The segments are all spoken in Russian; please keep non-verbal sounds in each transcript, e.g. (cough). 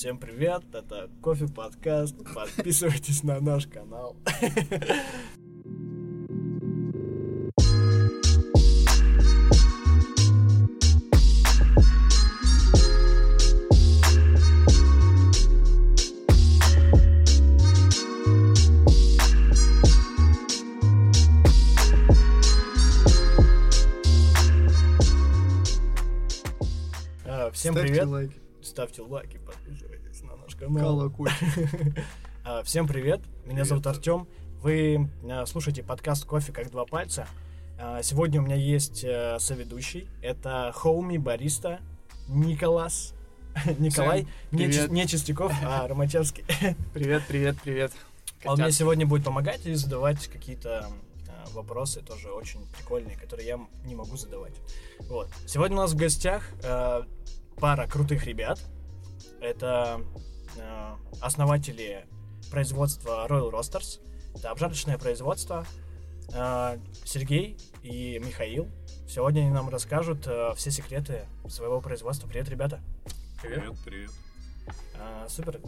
Всем привет, это Кофе Подкаст. Подписывайтесь на наш канал. А, Всем Ставьте привет. лайки. Ставьте лайки, подписывайтесь канал. Колокольчик. (laughs) А, Всем привет, меня Привет. зовут Артем. Вы а, слушаете подкаст «Кофе как два пальца». А, Сегодня у меня есть э, соведущий. Это Хоуми Бариста Николас. (laughs) Николай. Не, Чистяков, а (laughs) Ромачевский. Привет, привет, привет. Он мне сегодня будет помогать и задавать какие-то вопросы, тоже очень прикольные, которые я не могу задавать. Вот. Сегодня у нас в гостях э, пара крутых ребят. Это основатели производства Royal Roasters. Это обжарочное производство. Э, Сергей и Михаил. Сегодня они нам расскажут э, все секреты своего производства. Привет, ребята. Привет, привет. Супер.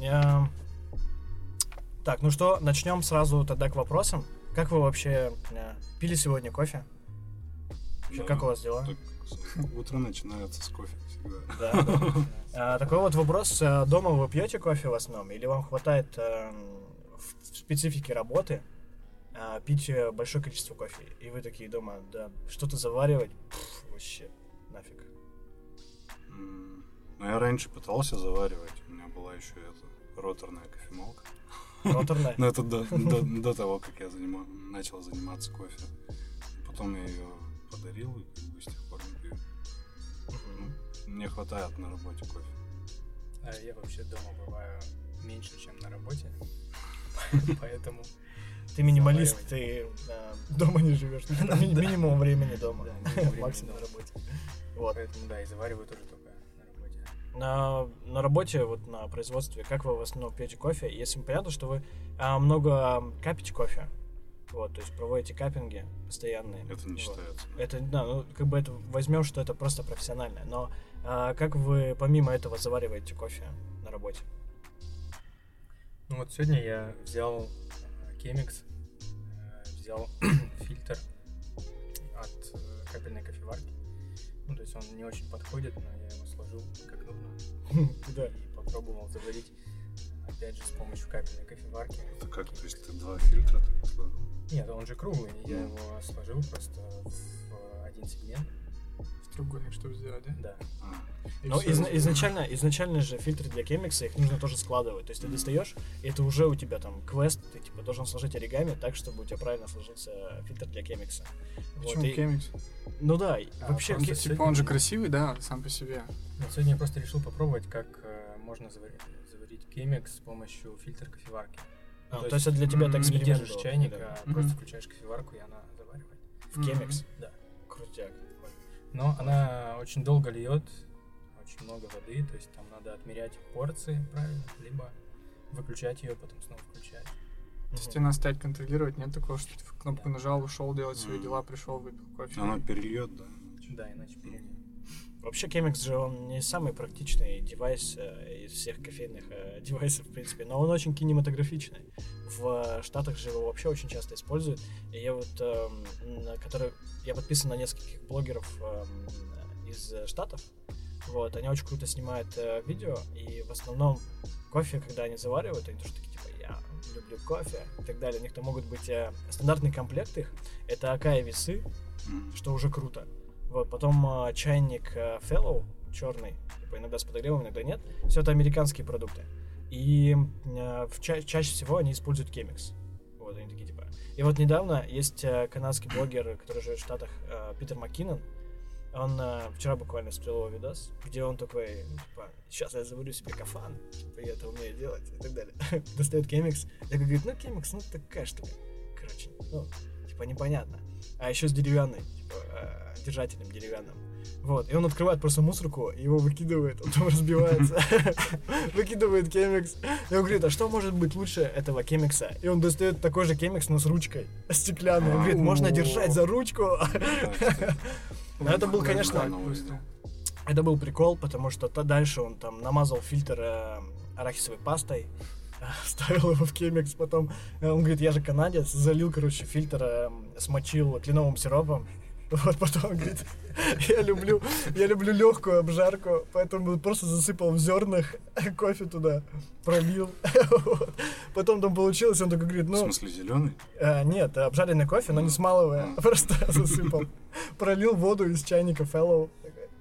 Так, ну что, начнем сразу тогда к вопросам. Как вы вообще э, пили сегодня кофе? Вообще, Да, как у вас дела? так, утро начинается с кофе. Да. А, Такой вот вопрос. а, Дома вы пьете кофе в основном? Или вам хватает эм, в специфике работы а, пить э, большое количество кофе? И вы такие дома, да, что-то заваривать? Вообще, нафиг. Ну, я раньше пытался заваривать. У меня была еще эта роторная кофемолка. Роторная? (laughs) Но это до, того, как я начал заниматься кофе. Потом я ее подарил и как Мне хватает на работе кофе. А я вообще дома бываю меньше, чем на работе. (laughs) Поэтому Ты минималист, ты дома не живешь. (laughs) Минимум времени дома. Максимум на работе. Вот. поэтому да, и завариваю тоже только на работе. На, на работе, вот на производстве, как вы в основном пьете кофе? Если понятно, что вы а, много капите кофе, вот, то есть проводите каппинги постоянные. Это не Вот. считается. Это, да, ну, как бы это возьмем, что это просто профессионально. Но а, как вы помимо этого завариваете кофе на работе? Ну вот сегодня я взял Chemex, э, взял (clears throat) фильтр от э, капельной кофеварки. Ну, то есть он не очень подходит, но я его сложил как нужно. (laughs) Да. И попробовал заварить, опять же, с помощью капельной кофеварки. Это как, то есть ты два фильтра так сложил? Нет, он же круглый, я его сложил просто в один сегмент. Треугольник, чтобы сделать, да? Да. А, И Но изна- изначально, изначально же фильтры для кемикса, их нужно тоже складывать. То есть ты достаешь, и это уже у тебя там квест, ты типа должен сложить оригами так, чтобы у тебя правильно сложился фильтр для кемикса. Вот, Почему и- Кемикс? Ну да, А, вообще... просто ке- сегодня- Типа он же красивый, да, сам по себе. Вот сегодня я просто решил попробовать, как э, можно заварить, заварить Chemex с помощью фильтра кофеварки. А, то то есть это для тебя это Не держишь чайник, да. а Мгм. просто включаешь кофеварку, и она заваривает. В кемикс? Да. Крутяк. Но она очень долго льет, очень много воды, то есть там надо отмерять порции правильно, либо выключать ее, потом снова включать. То есть тебе надо стоять контролировать, нет такого, что ты кнопку нажал, ушел делать свои дела, пришел, выпил кофе. Оно перельет, да? Да, иначе перельет. Вообще Chemex же он не самый практичный девайс э, из всех кофейных э, (laughs) девайсов, в принципе, но он очень кинематографичный. В э, Штатах же его вообще очень часто используют. И я вот, эм, на который, я подписан на нескольких блогеров эм, из э, Штатов. Вот, они очень круто снимают э, видео, и в основном кофе, когда они заваривают, они тоже такие, типа, я люблю кофе и так далее. У них там могут быть э, стандартный комплект их, это АК и весы, что уже круто. Вот, потом э, чайник э, Fellow черный, типа, иногда с подогревом, иногда нет. Все это американские продукты. И э, в ча- чаще всего они используют Chemex. Вот, они такие, типа. И вот недавно есть э, канадский блогер, который живет в Штатах, э, Питер Маккинон. Он э, вчера буквально смотрел его видос, где он такой, типа, сейчас я заварю себе кафан, типа, я это умею делать и так далее. (laughs) Достает Chemex. Я говорю, ну, Chemex, ну, такая штука. Короче, ну, типа, непонятно. А еще с деревянной, э, держателем деревянным. Вот, и он открывает просто мусорку, его выкидывает, он там разбивается, (laughs) выкидывает кемикс. И он говорит, а что может быть лучше этого кемикса? И он достает такой же кемикс, но с ручкой, стеклянной. Он говорит, можно держать за ручку. (laughs) Но это был, конечно, это был прикол, потому что то дальше он там намазал фильтр э, арахисовой пастой, (laughs) ставил его в кемикс, потом э, он говорит, я же канадец, залил, короче, фильтр, э, смочил кленовым сиропом, вот потом говорит, я люблю, я люблю легкую обжарку, поэтому просто засыпал в зернах кофе туда, пролил. Вот. Потом там получилось, он такой говорит, В ну, смысле, зеленый? э, нет, обжаренный кофе, но не смалывая, просто (laughs) засыпал. Пролил воду из чайника Fellow.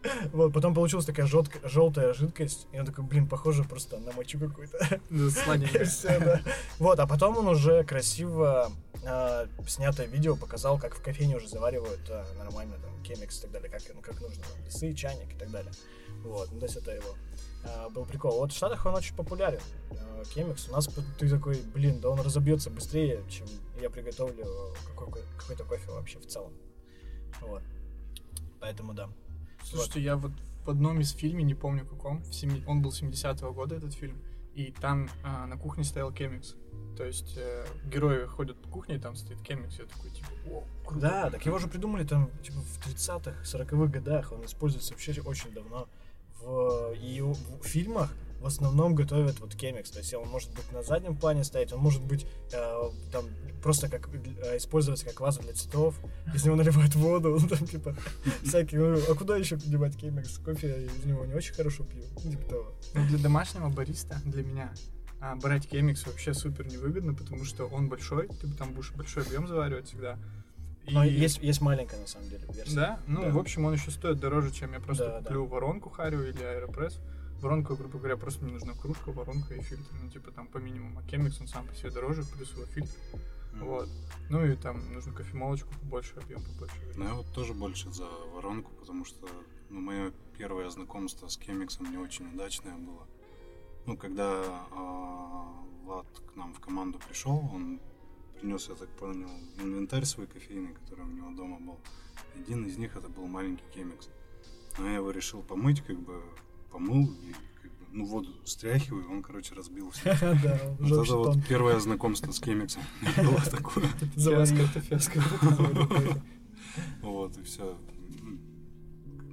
(laughs) Вот, потом получилась такая жёлтка- желтая жидкость, и он такой, блин, похоже просто на мочу какую-то. (laughs) Сладенькое. всё, да. Вот, а потом он уже красиво а, снятое видео показал, как в кофейне уже заваривают а, нормально там кемикс и так далее, как, ну, как нужно, там, весы, чайник и так далее. Вот, ну, то есть это его а, был прикол. Вот в Штатах он очень популярен, а, кемикс. У нас ты такой, блин, да он разобьется быстрее, чем я приготовлю какой- какой-то кофе вообще в целом. Вот. Поэтому да. Слушайте, я вот в одном из фильмов, не помню каком, в семи- он был 70-го года, этот фильм, и там а, на кухне стоял кемикс. То есть э, герои ходят по кухне, и там стоит кемикс, я такой, типа, о, круто. Да, так его же придумали там типа в 30-х, 40-х годах. Он используется вообще очень давно. В, и в фильмах в основном готовят вот кемикс. То есть он может быть на заднем плане стоять, он может быть э, там просто как э, использоваться как ваза для цветов. Из него наливают воду, (laughs) ну, там типа всякие. ну, а куда еще девать кемикс? Кофе я из него не очень хорошо пью. Ну, Типа того. Ну, для домашнего бариста, для меня, а, брать кемикс вообще супер невыгодно, потому что он большой, ты там будешь большой объем заваривать всегда. И- Но есть, есть маленькая на самом деле версия. Да? Ну, Да. в общем, он еще стоит дороже, чем я просто Да, да. куплю воронку Харю или Аэропресс. Воронку, грубо говоря, просто мне нужна кружка, воронка и фильтр. Ну, типа там по минимуму. А кемикс, он сам по себе дороже, плюс его фильтр. Вот. Ну и там нужно кофемолочку побольше, объем побольше. Ну, я вот тоже больше за воронку, потому что ну, мое первое знакомство с кемиксом не очень удачное было. Ну, когда а, Влад к нам в команду пришел, он принес, я так понял, инвентарь свой кофейный, который у него дома был. Один из них это был маленький кемикс. Но я его решил помыть, как бы помыл и как бы, ну, воду стряхиваю, он, короче, разбился. (laughs) Вот это вот первое знакомство с кемиксом (laughs) было такое. Заварил. это фиаско. Вот, и все.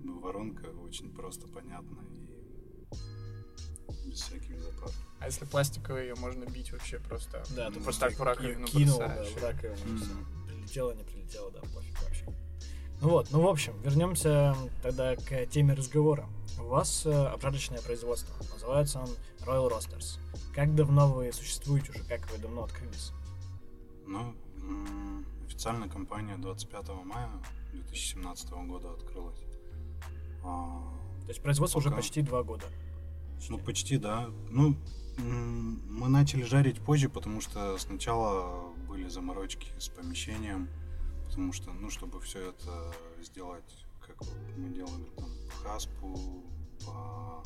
воронка очень просто понятна и без всяких заправок. А если пластиковые, ее можно бить вообще просто. Да, ты вот просто так в раковину кинул, да, в раковину. Прилетело, не прилетело, да, пофиг вообще. Ну вот, ну в общем, вернемся тогда к теме разговора. У вас э, обжарочное производство. Называется он Royal Roasters. Как давно вы существуете уже? Как вы давно открылись? Ну, официально компания 25 мая 2017 года открылась. А, То есть производство уже Пока. почти два года. Ну, почти, да. Ну, мы начали жарить позже, потому что сначала были заморочки с помещением, потому что, ну, чтобы все это сделать, как вот мы делали там по хаспу, по,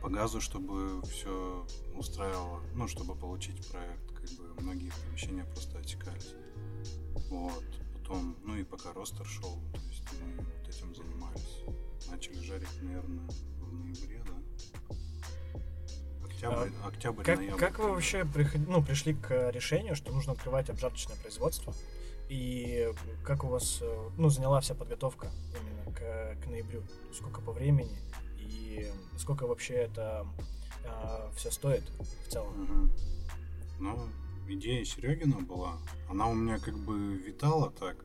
по газу, чтобы все устраивало, ну, чтобы получить проект, как бы многие помещения просто отсекались. Вот. Потом, ну и пока ростер шел, то есть мы вот этим занимались. Начали жарить, наверное, в ноябре, да? Октябрь, октябрь, А Как, ноябрь. как вы вообще приход- ну, пришли к решению, что нужно открывать обжарочное производство? И как у вас э, ну, заняла вся подготовка именно к, к ноябрю? Сколько по времени? И сколько вообще это все стоит в целом? Мгм. Ну, идея Серегина была. Она у меня как бы витала так.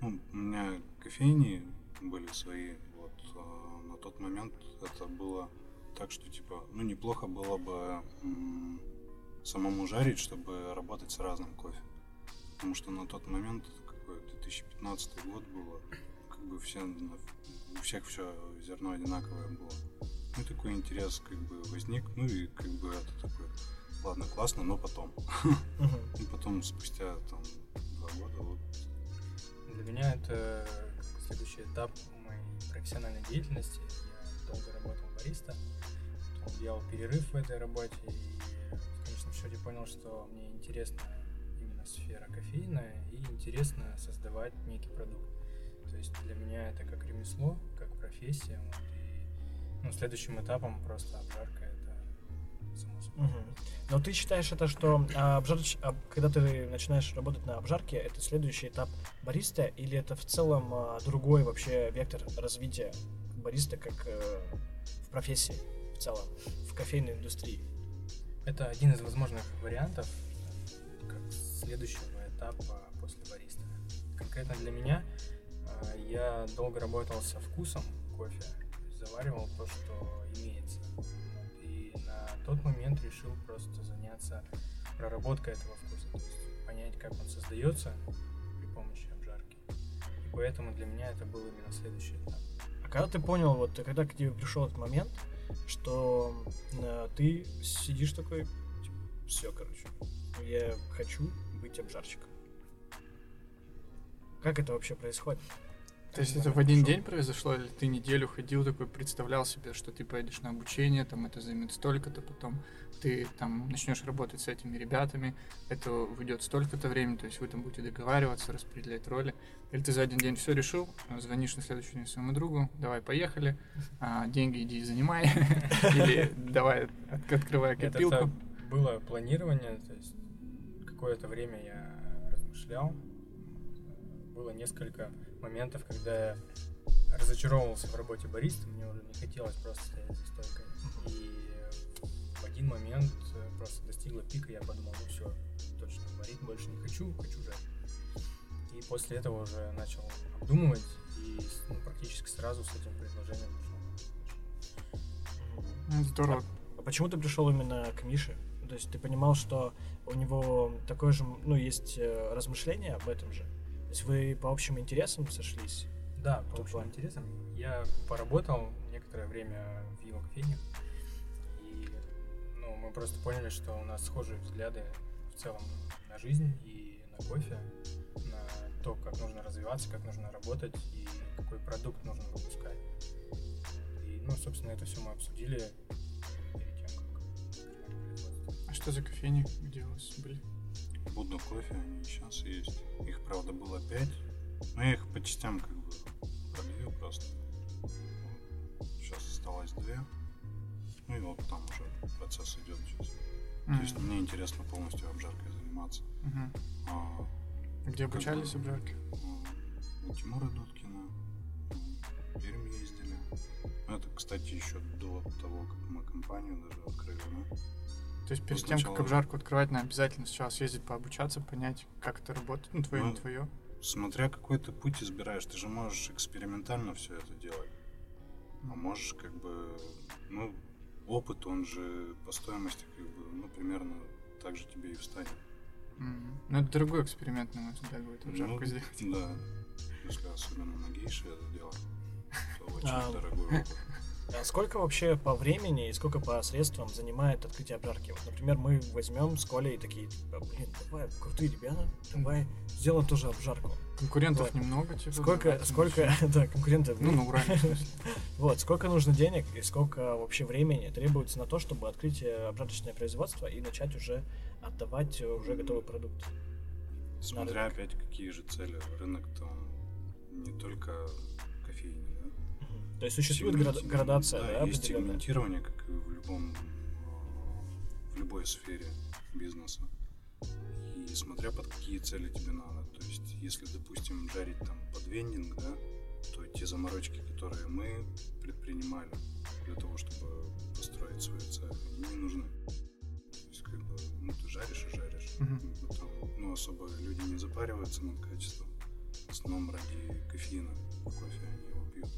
Ну, у меня кофейни были свои. Вот а, на тот момент это было так, что типа, ну неплохо было бы м, самому жарить, чтобы работать с разным кофе. Потому что на тот момент, какой 2015 год было, как бы все, у всех все зерно одинаковое было. Ну, такой интерес как бы возник, ну и как бы это такой, ладно, классно, но потом. (laughs) И потом спустя там два года вот Для меня это следующий этап моей профессиональной деятельности. Я долго работал бариста, потом делал перерыв в этой работе и в конечном счете понял, что мне интересна именно сфера кофейная и интересно создавать некий продукт. То есть для меня это как ремесло, как профессия. Вот, и ну, следующим этапом просто обжарка это само собой. Мгм. Но ты считаешь это, что а, обжарч- а, когда ты начинаешь работать на обжарке, это следующий этап бариста, или это в целом а, другой вообще вектор развития бариста как э, в профессии в целом, в кофейной индустрии? Это один из возможных вариантов как следующего этапа после бариста. Конкретно для меня э, я долго работал со вкусом кофе, заваривал то, что имеется. И на тот момент решил просто заняться проработкой этого вкуса, то есть понять, как он создается при помощи обжарки. И поэтому для меня это был именно следующий этап. А когда ты понял, вот когда к тебе пришел этот момент, что э, ты сидишь такой, типа, все, короче, я хочу быть обжарщиком. Как это вообще происходит? То есть это в один день произошло, или ты неделю ходил такой, представлял себе, что ты поедешь на обучение, там это займет столько-то, потом ты там начнешь работать с этими ребятами, это уйдет столько-то времени, то есть вы там будете договариваться, распределять роли. Или ты за один день все решил, звонишь на следующий день своему другу, давай поехали, а, деньги иди занимай, (laughs) или давай от- открывай копилку. это было планирование, то есть какое-то время я размышлял. Было несколько моментов, когда я разочаровывался в работе бариста, мне уже не хотелось просто стоять за стойкой. И в один момент просто достигла пика, я подумал, ну все, точно, варить больше не хочу, хочу жарить. И после этого уже начал обдумывать и ну, практически сразу с этим предложением. Ну, Здорово. А почему ты пришел именно к Мише? То есть ты понимал, что у него такое же, ну, есть э, размышления об этом же? То есть вы по общим интересам сошлись? Да, по общим интересам. Я поработал некоторое время в его кофейне. И ну, мы просто поняли, что у нас схожие взгляды в целом на жизнь и на кофе, на то, как нужно развиваться, как нужно работать и какой продукт нужно выпускать. И, ну, собственно, это все мы обсудили что за кофейни, где у вас были? Будда кофе, они сейчас есть. Их, правда, было пять. Но я их по частям как бы продаю просто. Сейчас осталось две. Ну и вот там уже процесс идет сейчас. То есть мне интересно полностью обжаркой заниматься. Мгм. А, Где обучались бы- обжарке? м, у Тимура Дудкина в Пермь ездили. Ну, Это, кстати, еще до того, как мы компанию даже открыли. да. То есть перед тем, как обжарку открывать, надо обязательно сначала съездить пообучаться, понять, как это работает, ну, твое, Ну, не твое. Смотря какой ты путь избираешь, ты же можешь экспериментально все это делать. А можешь как бы, ну, опыт, он же по стоимости как бы, ну, примерно так же тебе и встанет. Мгм. Ну, это дорогой эксперимент, на мой взгляд, будет обжарку Ну, сделать. Да, если особенно на гейше это делать, то (laughs) очень А. дорогой опыт. А сколько вообще по времени и сколько по средствам занимает открытие обжарки? Вот, например, мы возьмем с Колей такие, типа, блин, давай, крутые ребята, давай сделаем тоже обжарку. Конкурентов Вот. немного, типа. Сколько, давайте сколько, (laughs) да, конкурентов. Ну, на Урале. (laughs) Вот, сколько нужно денег и сколько вообще времени требуется на то, чтобы открыть э, обжарочное производство и начать уже отдавать э, уже готовый продукт? Смотря рынок. опять какие же цели. Рынок-то он не только? То есть существует град- градация, да, есть определенная? сегментирование, как и в любом, в любой сфере бизнеса. И смотря под какие цели тебе надо. То есть, если, допустим, жарить там под вендинг, да, то те заморочки, которые мы предпринимали для того, чтобы построить свою цель, они не нужны. То есть, как бы, ну, ты жаришь и жаришь. Там, ну, особо люди не запариваются над качеством. В основном ради кофеина в кофе они его пьют.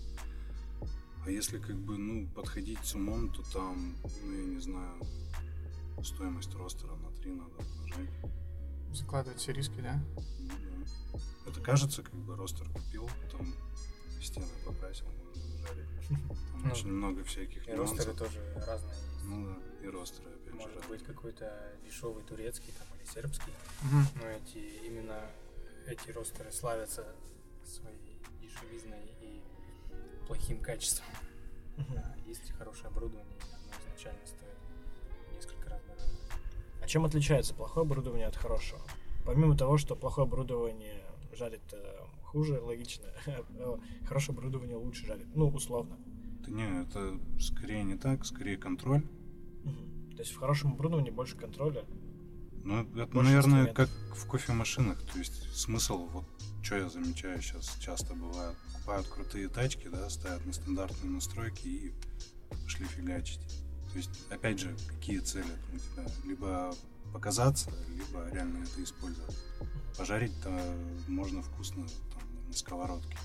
А если как бы, ну, подходить с умом, то там, ну, я не знаю, стоимость ростера на 3 надо умножать. Закладывать все риски, да? Ну, да. Это кажется, как бы ростер купил, там стены покрасил, можно жарить. Там (laughs) Ну, очень много всяких И ростеры нюансов. тоже разные есть. Ну да, и ростеры опять же Может быть какой-то дешевый турецкий там, или сербский. Мгм. Но эти именно эти ростеры славятся своей дешевизной плохим качеством. Мгм. А есть хорошее оборудование, оно изначально стоит несколько раз дороже. А чем отличается плохое оборудование от хорошего? Помимо того, что плохое оборудование жарит э, хуже, логично, (laughs) э, хорошее оборудование лучше жарит, ну, условно. Да не, это скорее не так, скорее контроль. То есть в хорошем оборудовании больше контроля. Ну, это, Больше наверное, инструментов. как в кофемашинах. То есть смысл, вот что я замечаю сейчас часто бывает, покупают крутые тачки, да, ставят на стандартные настройки и пошли фигачить. То есть, опять же, какие цели у тебя? Либо показаться, либо реально это использовать. Пожарить-то можно вкусно там, на сковородке.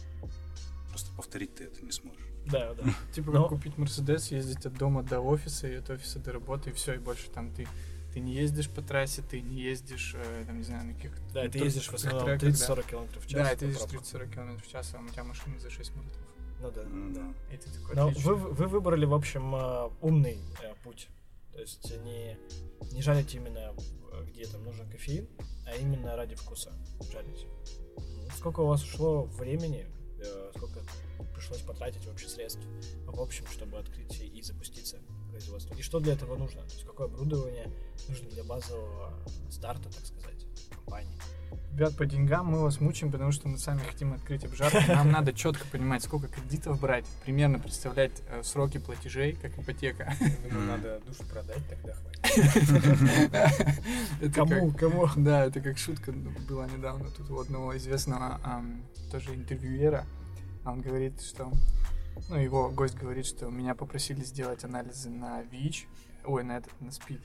Просто повторить ты это не сможешь. Да, да. (laughs) Типа Но- как купить Мерседес, ездить от дома до офиса и от офиса до работы, и все, и больше там ты ты не ездишь по трассе, ты не ездишь, э, там, не знаю, на каких-то... Да, ты ездишь в основном треках, да. 30-40 км в час. Да, ты ездишь пробкам. 30-40 км в час, а у тебя машина за 6 минут. Ну да. Ну да. И ты такой, Но отлично. вы, вы выбрали, в общем, э, умный э, путь. То есть не, не жарить именно, где там нужен кофеин, а именно ради вкуса жарить. Мгм. Сколько у вас ушло времени, сколько пришлось потратить вообще средств в общем, чтобы открыть и запуститься производство? И что для этого нужно? То есть какое оборудование нужно для базового старта, так сказать, компании? Ребят, по деньгам мы вас мучаем, потому что мы сами хотим открыть обжарку. Нам надо четко понимать, сколько кредитов брать, примерно представлять э, сроки платежей, как ипотека. Думаю, надо душу продать, тогда хватит. Кому, кому? Да, это как шутка была недавно тут у одного известного тоже интервьюера. Он говорит, что... Ну, его гость говорит, что меня попросили сделать анализы на ВИЧ, ой, на этот, на СПИД.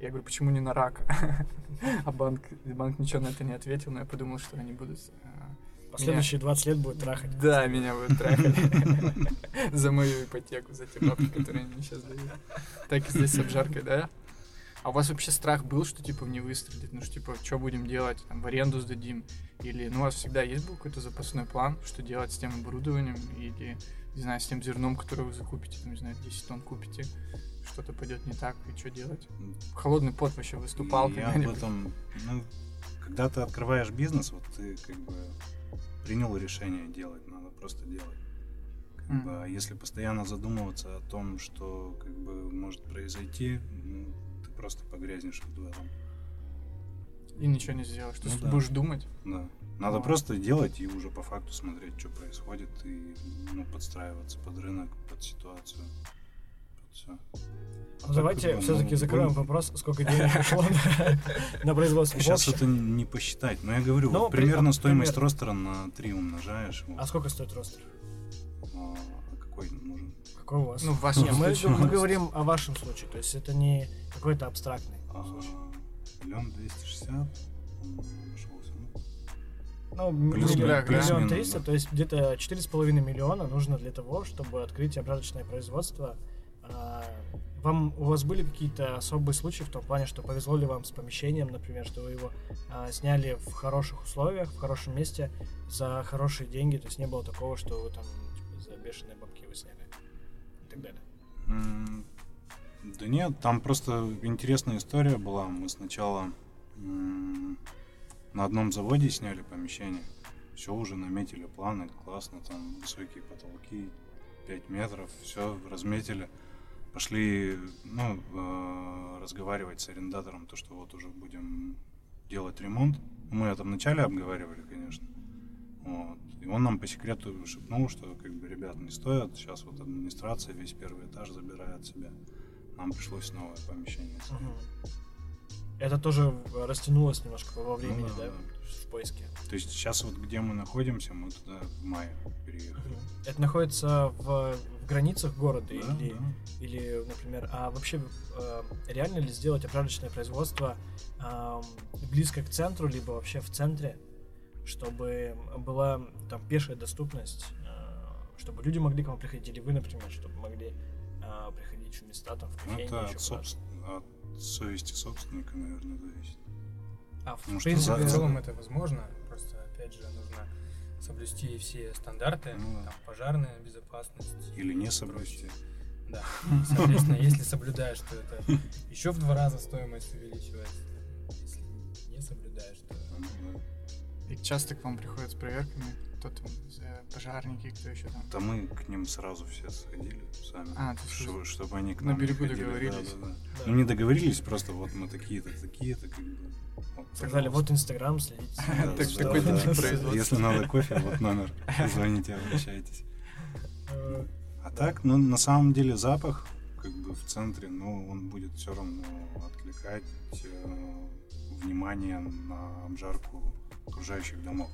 Я говорю, почему не на рак? (laughs) А банк, банк ничего на это не ответил, но я подумал, что они будут... э, Последующие 20 лет будет трахать. Да, меня будут трахать. (laughs) За мою ипотеку, за те бабки, которые они сейчас дают. Так и здесь с обжаркой, да? А у вас вообще страх был, что типа не выстрелит? Ну что типа, что будем делать? Там в аренду сдадим? Или ну у вас всегда есть был какой-то запасной план, что делать с тем оборудованием? Или, не знаю, с тем зерном, которое вы закупите, там, не знаю, 10 тонн купите, что-то пойдет не так, и что делать? Холодный пот вообще выступал Я об этом, ну, когда ты открываешь бизнес, вот ты как бы принял решение делать, надо просто делать. Как Мгм. бы, а если постоянно задумываться о том, что как бы может произойти, ну, ты просто погрязнешь в этом. И ничего не сделаешь. Ты Ну да. будешь думать. Да. Надо просто делать и уже по факту смотреть, что происходит, и ну, подстраиваться под рынок, под ситуацию. Под всё. А Ну, так, давайте как бы, все-таки ну, закроем будем- вопрос, сколько денег ушло на, (laughs) производство. Сейчас это не посчитать. Но я говорю, Ну, примерно а, стоимость ростера на 3 умножаешь. А сколько стоит ростер? А, а какой нужен? Какой у вас? Ну, в вашем Не, мы, случае. мы говорим о вашем случае, то есть это не какой-то абстрактный случай. Миллион двести шестьдесят. Ну, плюс- миллион, плюс- миллион триста, да. то есть где-то четыре с половиной миллиона нужно для того, чтобы открыть обжарочное производство. А, Вам, у вас были какие-то особые случаи в том плане, что повезло ли вам с помещением, например, что вы его а, сняли в хороших условиях, в хорошем месте, за хорошие деньги, то есть не было такого, что вы там типа, за бешеные бабки его сняли и так далее. М, Да нет, там просто интересная история была. Мы сначала м, на одном заводе сняли помещение. Все уже наметили планы, классно, там высокие потолки, 5 метров, все разметили. Пошли, ну, э, разговаривать с арендатором, то, что вот уже будем делать ремонт. Мы это вначале обговаривали, конечно. Вот. И он нам по секрету шепнул, что как бы ребят не стоит, сейчас вот администрация весь первый этаж забирает себе. Нам пришлось новое помещение. снять. Это тоже э, растянулось немножко во времени, Ну да, да, в поиске. То есть сейчас вот где мы находимся, мы туда в мае переехали. Это находится в, в границах города Да, или, да. или, например, а вообще э, реально ли сделать обжарочное производство ам, близко к центру, либо вообще в центре, чтобы была там пешая доступность, э, чтобы люди могли к вам приходить, или вы, например, чтобы могли э, приходить в места там в Ну, кофейне, это еще от, собствен- от совести собственника, наверное, зависит. А, в потому что принципе, за- В целом это возможно, просто опять же нужно соблюсти все стандарты, Ну да. там, пожарная безопасность. Или не соблюсти. Да. Соответственно, если соблюдаешь, то это еще в два раза стоимость увеличивается. Если не соблюдаешь, то. И часто к вам приходят с проверками, кто там, э, пожарники, кто еще там. Да мы к ним сразу все сходили сами. А, Что- вы чтобы они к на нам не берегу ходили, да, договорились. да, да. да. Ну, не договорились, просто вот мы такие-то, такие-то, как бы. Вот, Сказали, вот. Инстаграм, следите. (laughs) Да, Так да, такой-то да, тип да. производства. Если надо кофе, вот номер. (laughs) Звоните, обращайтесь. Э, А так, ну, на самом деле, запах, как бы в центре, ну, он будет все равно откликать э, внимание на обжарку окружающих домов.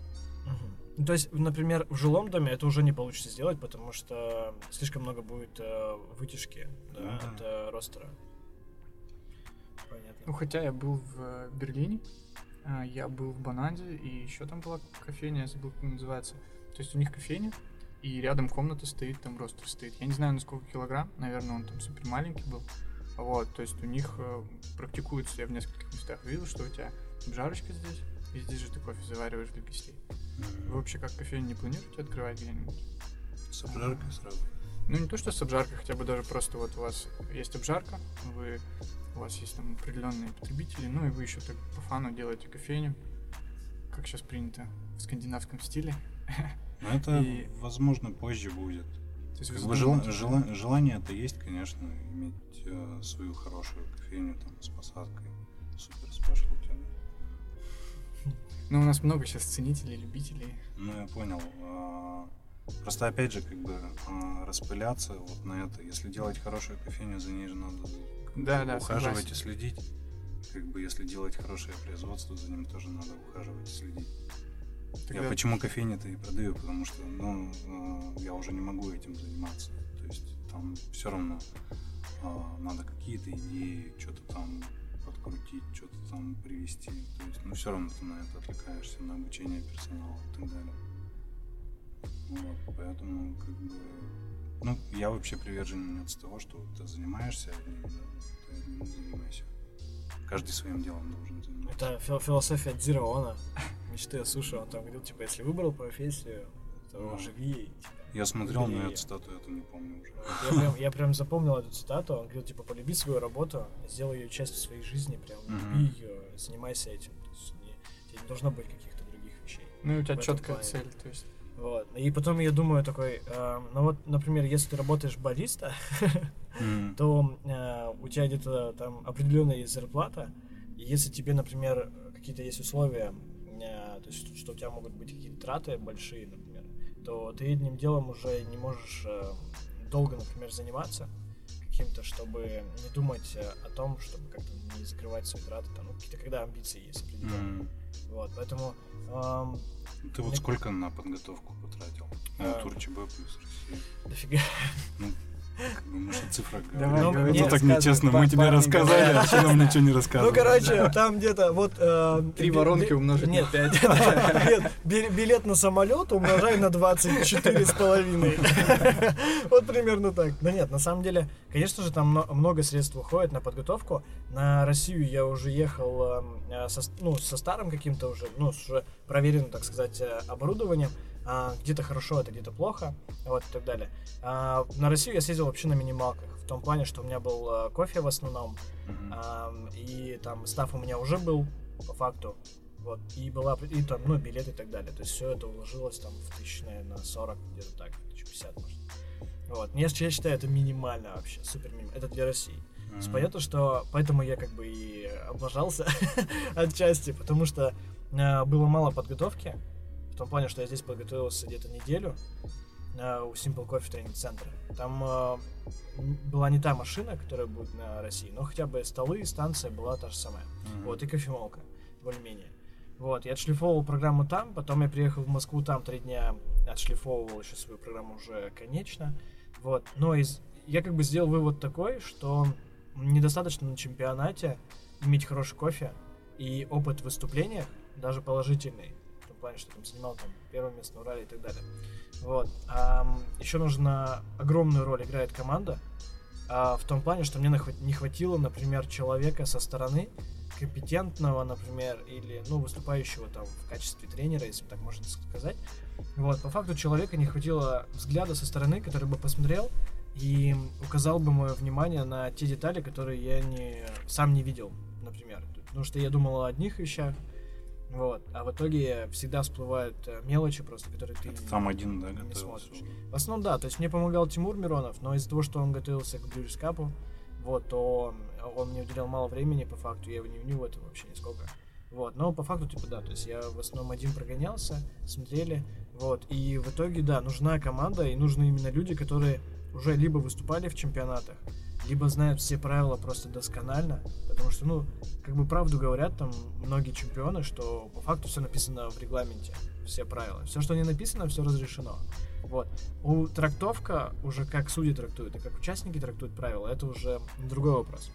Мгм. Ну, То есть, например, в жилом доме это уже не получится сделать, потому что слишком много будет э, вытяжки да, Ага. от э, ростера. Понятно. Ну, хотя я был в э, Берлине, а, я был в Банаде, и еще там была кофейня, я забыл, как называется. То есть у них кофейня, и рядом комната стоит, там ростер стоит. Я не знаю, на сколько килограмм, наверное, он там супер маленький был. Вот, то есть у них э, практикуется, я в нескольких местах видел, что у тебя обжарочка здесь, и здесь же ты кофе завариваешь для гостей. Вы вообще как кофейню не планируете открывать где-нибудь? С обжаркой сразу. Ну, не то, что с обжаркой, хотя бы даже просто вот у вас есть обжарка, вы, у вас есть там определенные потребители, ну и вы еще так по фану делаете кофейню, как сейчас принято в скандинавском стиле. Но это, И- возможно, позже будет. То есть Как бы жела- задумываетесь, жела- желание это есть, конечно, иметь э, свою хорошую кофейню там с посадкой. Супер спешлти. Ну, у нас много сейчас ценителей, любителей. Ну, я понял. А, Просто, опять же, как бы а, распыляться вот на это. Если делать хорошую кофейню, за ней же надо Да, да, ухаживать согласен. и следить. Как бы, если делать хорошее производство, за ним тоже надо ухаживать и следить. Тогда- Я почему кофейни-то и продаю, потому что, ну, э, я уже не могу этим заниматься. То есть там все равно а, надо какие-то идеи, что-то там подкрутить, что-то там привести. То есть, ну, все равно ты на это отвлекаешься, на обучение персонала и так далее. Вот, поэтому, как бы, ну, я вообще приверженец того, что ты занимаешься одним, да, ты одним занимайся. Каждый своим делом должен заниматься. Это фил- философия Дзираона, мечты о суши. Он там говорил, типа, если выбрал профессию, типа. Я смотрел, но Или- я цитату эту не помню уже. Я прям, я прям запомнил эту цитату. Он говорил, типа, полюби свою работу, сделай ее частью своей жизни, прям люби ее, занимайся этим. То есть не, тебе не должно быть каких-то других вещей. Ну, и у тебя четкая плане. цель, то есть. Вот. И потом я думаю такой, э, ну вот, например, если ты работаешь бариста, М. то э, у тебя где-то там определенная есть зарплата, и если тебе, например, какие-то есть условия, э, то есть что у тебя могут быть какие-то траты большие, то ты одним делом уже не можешь э, долго, например, заниматься каким-то, чтобы не думать э, о том, чтобы как-то не закрывать свои траты, там, ну, какие-то когда амбиции есть определенные. М. Вот, поэтому эм, Ты вот Мне- сколько на подготовку потратил? На А. тур ЧБ плюс Россия. дофига. Как же о цифрах Давай, говорим. говори. Ну, так нечестно, мы тебе рассказали, а ты нам ничего не Ну, рассказывал. короче, там где-то вот... э, Три воронки умножить на (laughs) Нет, пять. нет, би- билет на самолет умножай на 24 с половиной. (laughs) Вот примерно так. Да нет, на самом деле, конечно же, там мно- много средств уходит на подготовку. На Россию я уже ехал эм, э, со, ну, со старым каким-то уже, ну, с уже проверенным, так сказать, э, оборудованием. А, где-то хорошо, это где-то плохо, вот и так далее. А, на Россию я съездил вообще на минималках. В том плане, что у меня был э, кофе в основном, Мгм. Ам, и там став у меня уже был, по факту. Вот, и была, и там, ну, билет и так далее. То есть все это уложилось там в тысяч, наверное, 40, где-то так, 1050, может. Вот. Я, я считаю, это минимально вообще, супер минимально. Это для России. Мгм. Mm. Понятно, что поэтому я как бы и (laughs) облажался (laughs) отчасти, потому что э, было мало подготовки. В том плане, что я здесь подготовился где-то неделю э, у Simple Coffee Training Center. Там э, была не та машина, которая будет на России, но хотя бы столы, станция была та же самая. Мгм. Вот, и кофемолка, более-менее. Вот, я отшлифовывал программу там, потом я приехал в Москву, там три дня отшлифовывал еще свою программу уже конечно. Вот, но из... я как бы сделал вывод такой, что недостаточно на чемпионате иметь хороший кофе и опыт в выступлениях, даже положительный, плане, что там занимал там первое место на Урале и так далее. Вот. еще нужна огромную роль играет команда, а, в том плане, что мне не хватило, например, человека со стороны, компетентного, например, или, ну, выступающего там в качестве тренера, если так можно сказать. Вот, по факту человека не хватило взгляда со стороны, который бы посмотрел и указал бы мое внимание на те детали, которые я не, сам не видел, например. Потому что я думал о одних вещах, вот, а в итоге всегда всплывают э, мелочи просто, которые ты Это там один, да, не готовился? смотришь. В основном, да, то есть мне помогал Тимур Миронов, но из-за того, что он готовился к Капу, вот, то он мне уделял мало времени, по факту, я его не виню в этом вообще нисколько. Вот, но по факту, типа, да, то есть я в основном один прогонялся, смотрели, вот, и в итоге, да, нужна команда, и нужны именно люди, которые уже либо выступали в чемпионатах, либо знают все правила просто досконально, потому что, ну, как бы правду говорят там многие чемпионы, что по факту все написано в регламенте, все правила. Все, что не написано, все разрешено. Вот. У трактовка уже как судьи трактуют, и как участники трактуют правила, это уже другой вопрос.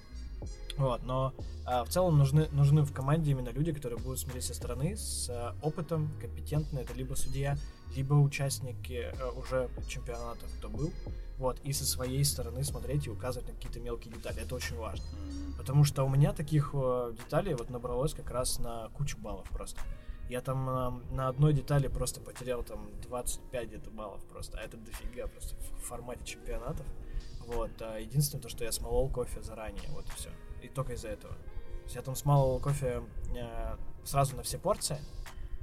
Вот, но а, в целом нужны, нужны в команде именно люди, которые будут смотреть со стороны, с а, опытом, компетентны. Это либо судья, либо участники а, уже чемпионатов, кто был. Вот, и со своей стороны смотреть и указывать на какие-то мелкие детали. Это очень важно. Потому что у меня таких э, деталей вот набралось как раз на кучу баллов просто. Я там э, на одной детали просто потерял там 25 где-то баллов просто, а это дофига просто в формате чемпионатов. Вот, а единственное то, что я смолол кофе заранее, вот и все. И только из-за этого. То есть я там смолол кофе э, сразу на все порции,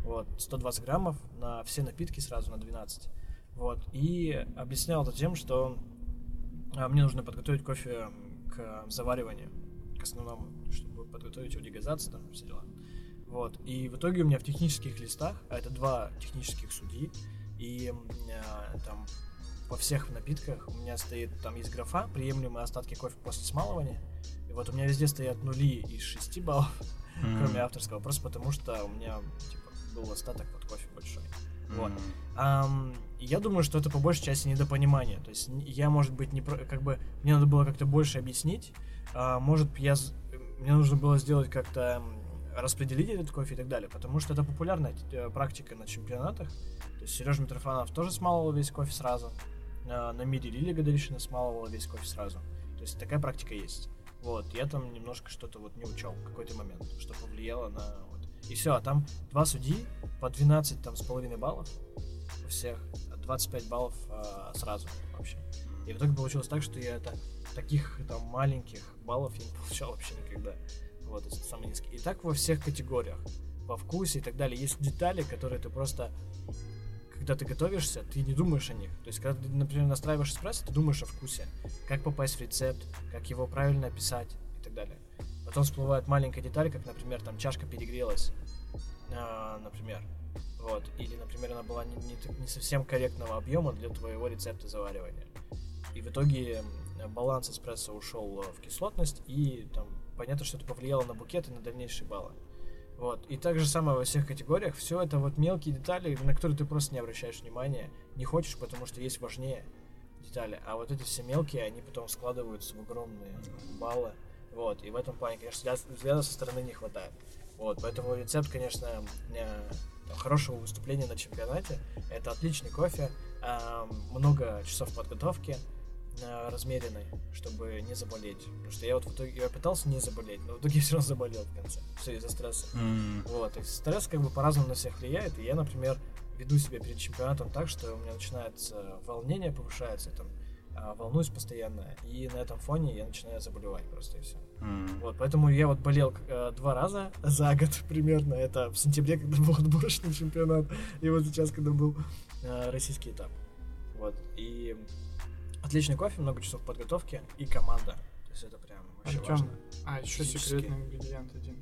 вот, 120 граммов на все напитки сразу на 12. Вот, и объяснял это тем, что э, мне нужно подготовить кофе к завариванию, к основному, чтобы подготовить его дегазацию, там все дела. Вот, и в итоге у меня в технических листах, а это два технических судьи, и э, там во всех напитках у меня стоит, там есть графа, приемлемые остатки кофе после смалывания, и вот у меня везде стоят нули из 6 баллов, (laughs) М. кроме авторского, просто потому что у меня, типа, был остаток вот кофе большой. Вот. Ам, я думаю, что это по большей части недопонимание. То есть я, может быть, не про- как бы мне надо было как-то больше объяснить. А, может, я мне нужно было сделать как-то распределить этот кофе и так далее, потому что это популярная э, практика на чемпионатах. То есть Сережа Митрофанов тоже смалывал весь кофе сразу. А, на мире Лилия Гадаришина смалывала весь кофе сразу. То есть такая практика есть. Вот, я там немножко что-то вот не учел в какой-то момент, что повлияло на. И все, а там два судьи по 12 там с половиной баллов у всех, а 25 баллов а, сразу вообще. И в итоге получилось так, что я это таких там маленьких баллов я не (laughs) получал вообще никогда. Вот, это самые низкие. И так во всех категориях. Во вкусе и так далее. Есть детали, которые ты просто когда ты готовишься, ты не думаешь о них. То есть, когда ты, например, настраиваешь эспрессо, ты думаешь о вкусе. Как попасть в рецепт, как его правильно описать. Потом всплывает маленькая деталь, как, например, там чашка перегрелась, а, например. Вот. Или, например, она была не, не не совсем корректного объема для твоего рецепта заваривания. И в итоге баланс эспрессо ушел э, в кислотность, и там понятно, что это повлияло на букет и на дальнейшие баллы. Вот. И так же самое во всех категориях. Все это вот мелкие детали, на которые ты просто не обращаешь внимания, не хочешь, потому что есть важнее детали. А вот эти все мелкие, они потом складываются в огромные баллы. Вот. И в этом плане, конечно, взгляд- взгляда со стороны не хватает. Вот. Поэтому рецепт, конечно, э, там, хорошего выступления на чемпионате. Это отличный кофе, а, много часов подготовки э, размеренной, чтобы не заболеть. Потому что я вот в итоге я пытался не заболеть, но в итоге (laughs) все равно заболел в конце. Все из-за стресса. М. Вот, и стресс как бы по-разному на всех влияет, и я, например, веду себя перед чемпионатом так, что у меня начинается волнение, повышается, там, волнуюсь постоянно, и на этом фоне я начинаю заболевать просто и все. М. Вот, поэтому я вот болел э, два раза за год (laughs) примерно, это в сентябре, когда был отборочный чемпионат, и вот сейчас, когда был э, российский этап. Вот, и отличный кофе, много часов подготовки и команда. То есть это прям вообще Артём, важно. А, еще секретный ингредиент один.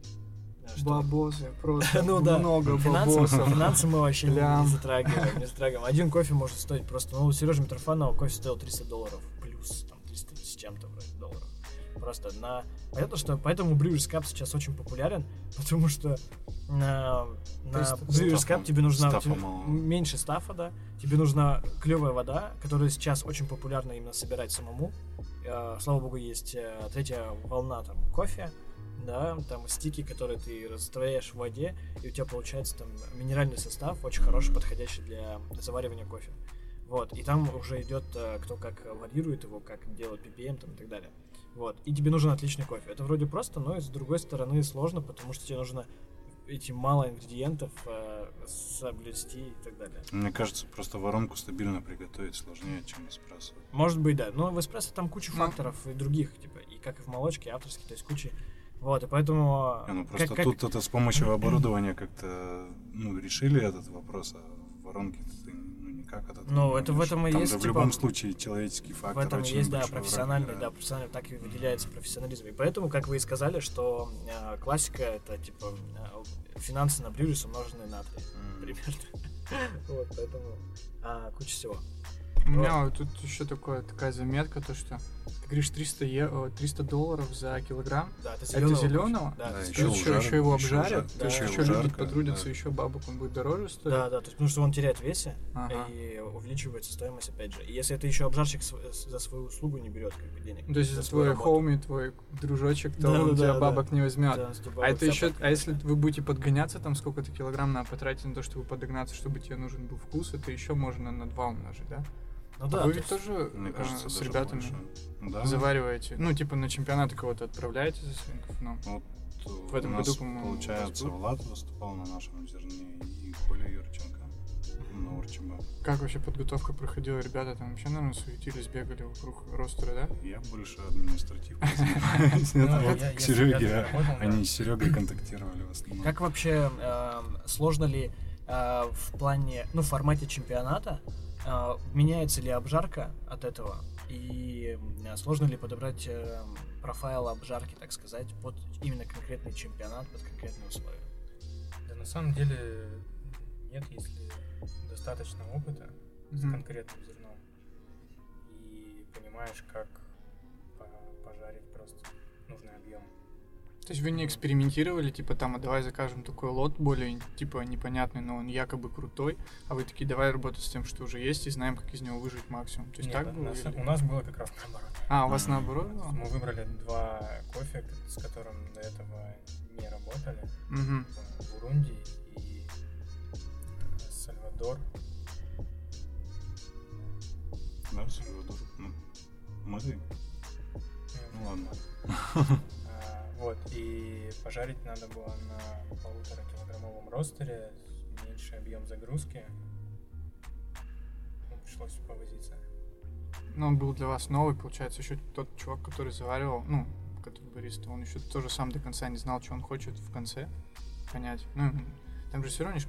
Бабосы, просто (laughs) Ну да. много Финансы, бабосов. финансы мы вообще не, не затрагиваем, не затрагиваем. Один кофе может стоить просто, ну, у Сережи Митрофанова кофе стоил 300 долларов, плюс там 300 с чем-то вроде долларов. Просто на... Понятно, что поэтому Brewers Cup сейчас очень популярен, потому что на, на есть Brewers Cup тебе нужна стафа тебе меньше стафа, да, тебе нужна клевая вода, которую сейчас очень популярно именно собирать самому. Э, Слава богу, есть э, третья волна там кофе, да, там стики, которые ты растворяешь в воде, и у тебя получается там минеральный состав, очень хороший, подходящий для заваривания кофе. Вот, и там уже идет, э, кто как варьирует его, как делает PPM там, и так далее. Вот, и тебе нужен отличный кофе. Это вроде просто, но и с другой стороны сложно, потому что тебе нужно эти мало ингредиентов э, соблюсти и так далее. Мне кажется, просто воронку стабильно приготовить сложнее, чем эспрессо. Может быть, да. Но в эспрессо там куча Ну. факторов и других, типа, и как и в молочке, авторский, то есть куча. Вот, и поэтому... Не, ну как- просто как- тут это с помощью оборудования как-то ну, решили этот вопрос, а в воронке ты ну, никак от этого Ну, не это в этом и Там есть, же в типа, любом случае человеческий В фактор этом очень есть, да, профессиональный, да, играет. профессиональный, так и выделяется профессионализм. И поэтому, как вы и сказали, что э, классика это типа э, финансы на брюрис умноженные на 3, М. примерно. (laughs) Вот, поэтому а, куча всего. У меня вот тут еще такое, такая заметка, то что Ты говоришь 300, е- о, 300 долларов за килограмм? Да, это Это зеленого. зеленого? Да, Да, еще еще, еще, его еще обжарят, есть да, еще ужарка, люди потрудятся, да. еще бабок он будет дороже стоить. Да, да, то есть, потому что он теряет в весе Ага. и увеличивается стоимость опять же. И если это еще обжарщик св- за свою услугу не берет как бы денег. Ну, То есть за твой работу. хоуми, твой дружочек, то Да, он да, у тебя да, бабок не возьмет. Да, А это еще, а если вы будете подгоняться, там сколько-то килограмм надо потратить на то, чтобы подогнаться, чтобы тебе нужен был вкус, это еще можно на два умножить, да? Ну да, вы то ведь есть- тоже Мне э, кажется, с даже ребятами больше. Да. завариваете, ну, типа на чемпионаты кого-то отправляете за свинков, ну. Вот В этом у нас, году, по-моему, получается, был. Влад выступал на нашем зерне и Коля Юрченко на Урчиба. Как вообще подготовка проходила? Ребята там вообще, наверное, суетились, бегали вокруг ростера, да? Я больше административно (laughs) занимаюсь. Ну, к (laughs) Сереге. Они с Серегой контактировали в основном. Как вообще эм, сложно ли э, в плане, ну, в формате чемпионата э, меняется ли обжарка от этого и сложно ли подобрать э, профайл обжарки, так сказать, под именно конкретный чемпионат, под конкретные условия? Да на самом деле нет, если достаточно опыта с Мгм. конкретным зерном и понимаешь, как по- пожарить просто нужный объем. То есть вы не экспериментировали, типа там, а давай закажем такой лот более, типа, непонятный, но он якобы крутой, а вы такие, давай работать с тем, что уже есть, и знаем, как из него выжить максимум. То есть Нет, так было? на или- са- у нас было как раз наоборот. А, у вас Мгм. наоборот было? Мы выбрали два кофе, с которым до этого не работали. В Бурунди и Сальвадор. Да, Сальвадор. Ну, мы Ну ладно. (laughs) Вот, и пожарить надо было на полутора килограммовом ростере, меньший объем загрузки. Ну, пришлось повозиться. Ну, он был для вас новый, получается, еще тот чувак, который заваривал, ну, который бариста, он еще тоже сам до конца не знал, что он хочет в конце понять. Ну, там же все равно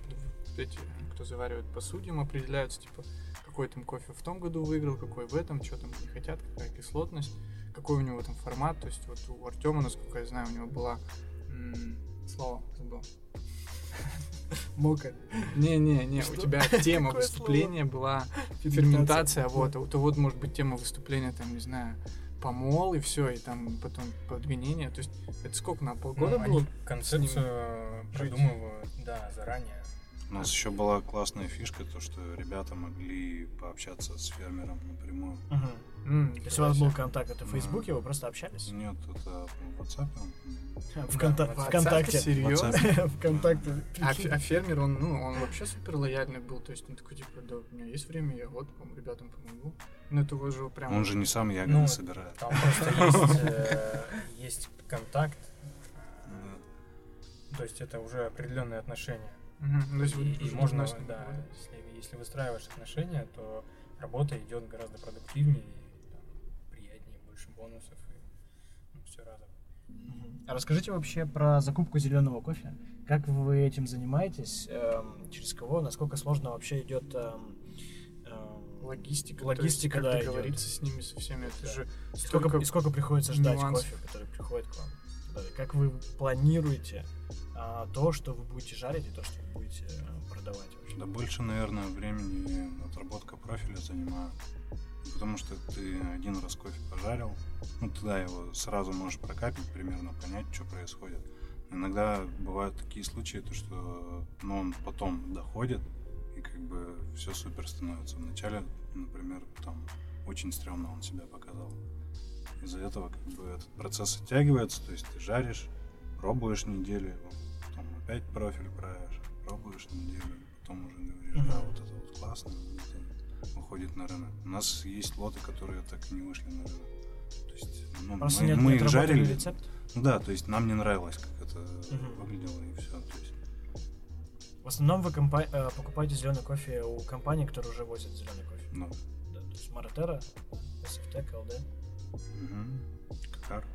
эти, кто заваривает по судьям, определяются, типа, какой там кофе в том году выиграл, какой в этом, что там не хотят, какая кислотность, какой у него там формат. То есть вот у Артема, насколько я знаю, у него была... м, слово забыл. (laughs) Мока. Не-не-не, у тебя (laughs) тема выступления была ферментация, вот, а то вот может быть тема выступления, там, не знаю, помол и все, и там потом подгонение. То есть это сколько на полгода Ну, было? они концепцию жить. продумывают, да, заранее. У нас еще была классная фишка, то что ребята могли пообщаться с фермером напрямую. Мгм. М, То есть у вас был контакт, это в. Фейсбуке, вы просто общались? Нет, это в WhatsApp. Вконта- (laughs) в WhatsApp. (laughs) Вконтакте. Серьезно? Вконтакте. А, фе- а фермер, он, ну, он вообще супер лояльный был, то есть он такой, типа, да, у меня есть время, я вот, ребятам помогу. Ну, это уже прям... Он же не сам ягоды Ну, собирает. Там просто есть, э, (laughs) есть контакт, то есть это уже определенные отношения. То есть И, и можно, ним да, если, если выстраиваешь отношения, то работа идет гораздо продуктивнее, и, там, приятнее, больше бонусов и ну, все разом. А расскажите вообще про закупку зеленого кофе. Как вы этим занимаетесь? Эм, через кого? Насколько сложно вообще идет эм, эм, Логистика, Логистика, есть, да, как идет. договориться с ними, со всеми, это Да. же И сколько, и сколько приходится ждать нюансов. кофе, который приходит к вам? Да, Как вы планируете а, то, что вы будете жарить, и то, что вы будете э, продавать? Да больше, наверное, времени отработка профиля занимает. Потому что ты один раз кофе пожарил, ну тогда его сразу можешь прокапить, примерно понять, что происходит. Иногда бывают такие случаи, то что ну, он потом доходит, и как бы все супер становится. Вначале, например, там очень стрёмно он себя показал. Из-за этого как бы этот процесс оттягивается, то есть ты жаришь, пробуешь неделю, опять профиль правишь, пробуешь неделю, потом уже говоришь, да, вот это вот классно, это выходит на рынок. У нас есть лоты, которые так и не вышли на рынок. То есть, ну, Просто мы, нет, мы нет их жарили, рецепт? ну да, то есть нам не нравилось, как это Мгм. выглядело и все. То есть, В основном вы компа- э, покупаете зеленый кофе у компаний, которые уже возят зеленый кофе. ну, Да, то есть Маратера, SFTech, LD, мгм. Какар.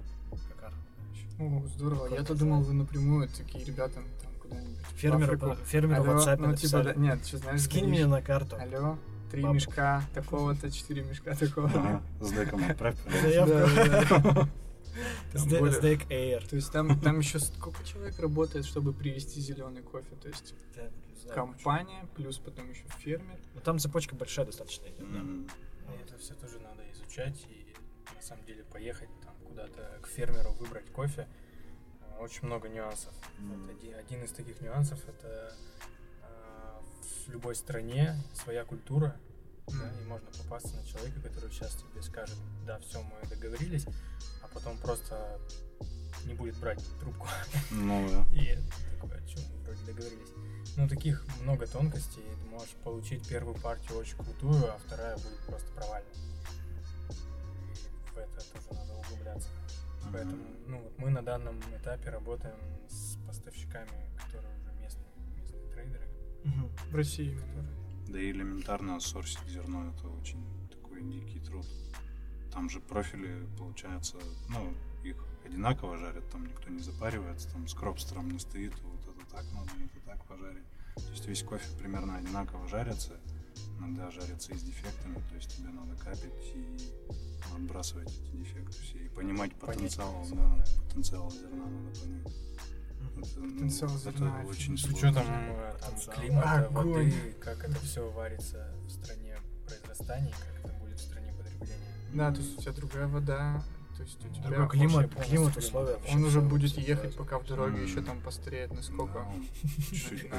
О, здорово. Я-то думал, вы напрямую такие ребята там куда-нибудь. в Фермеры, по- фермеры в Алло, WhatsApp ну, типа, да- нет, что знаешь, Скинь мне на карту. Алло, три Бабу. мешка такого-то, четыре мешка такого. Ага, с деком (laughs) отправь. Заявку. Более- Steak Air. То есть там, там еще сколько человек работает, чтобы привезти зеленый кофе? То есть Да, не знаю, компания, плюс потом еще фермер. Ну, там цепочка большая достаточно идет, да. Это все тоже надо изучать и самом деле поехать куда-то к фермеру, выбрать кофе. Э, Очень много нюансов. Вот один, один из таких нюансов это э, в любой стране своя культура, да, и можно попасться на человека, который сейчас тебе скажет, да, все, мы договорились, а потом просто не будет брать трубку. Ну (laughs) да. И такое, что мы вроде договорились. Ну, таких много тонкостей. Ты можешь получить первую партию очень крутую, а вторая будет просто провальной. И в это тоже надо углубляться. Поэтому, ну, вот мы на данном этапе работаем с поставщиками, которые уже местные, местные трейдеры, Мгм. В России которые Да и элементарно сорсить зерно это очень такой дикий труд. Там же профили, получается, ну, их одинаково жарят, там никто не запаривается, там с кропстером не стоит, вот это так надо, это так пожарить. То есть весь кофе примерно одинаково жарится, иногда жарится и с дефектами, то есть тебе надо капить и отбрасывать эти дефекты все, и понимать Понять потенциал, потенциал, да, потенциал зерна надо понять. Это, ну, Потенциал это зерна очень С сложно. учетом э, там, Потенциал. климата, Огонь. воды, как это все варится в стране произрастания, и как это будет в стране потребления. Да, то есть у тебя другая вода, то есть у тебя... Другой климат, климат, условия. Он уже будет ехать, пока в дороге еще там постареет на сколько. Да, он чуть-чуть.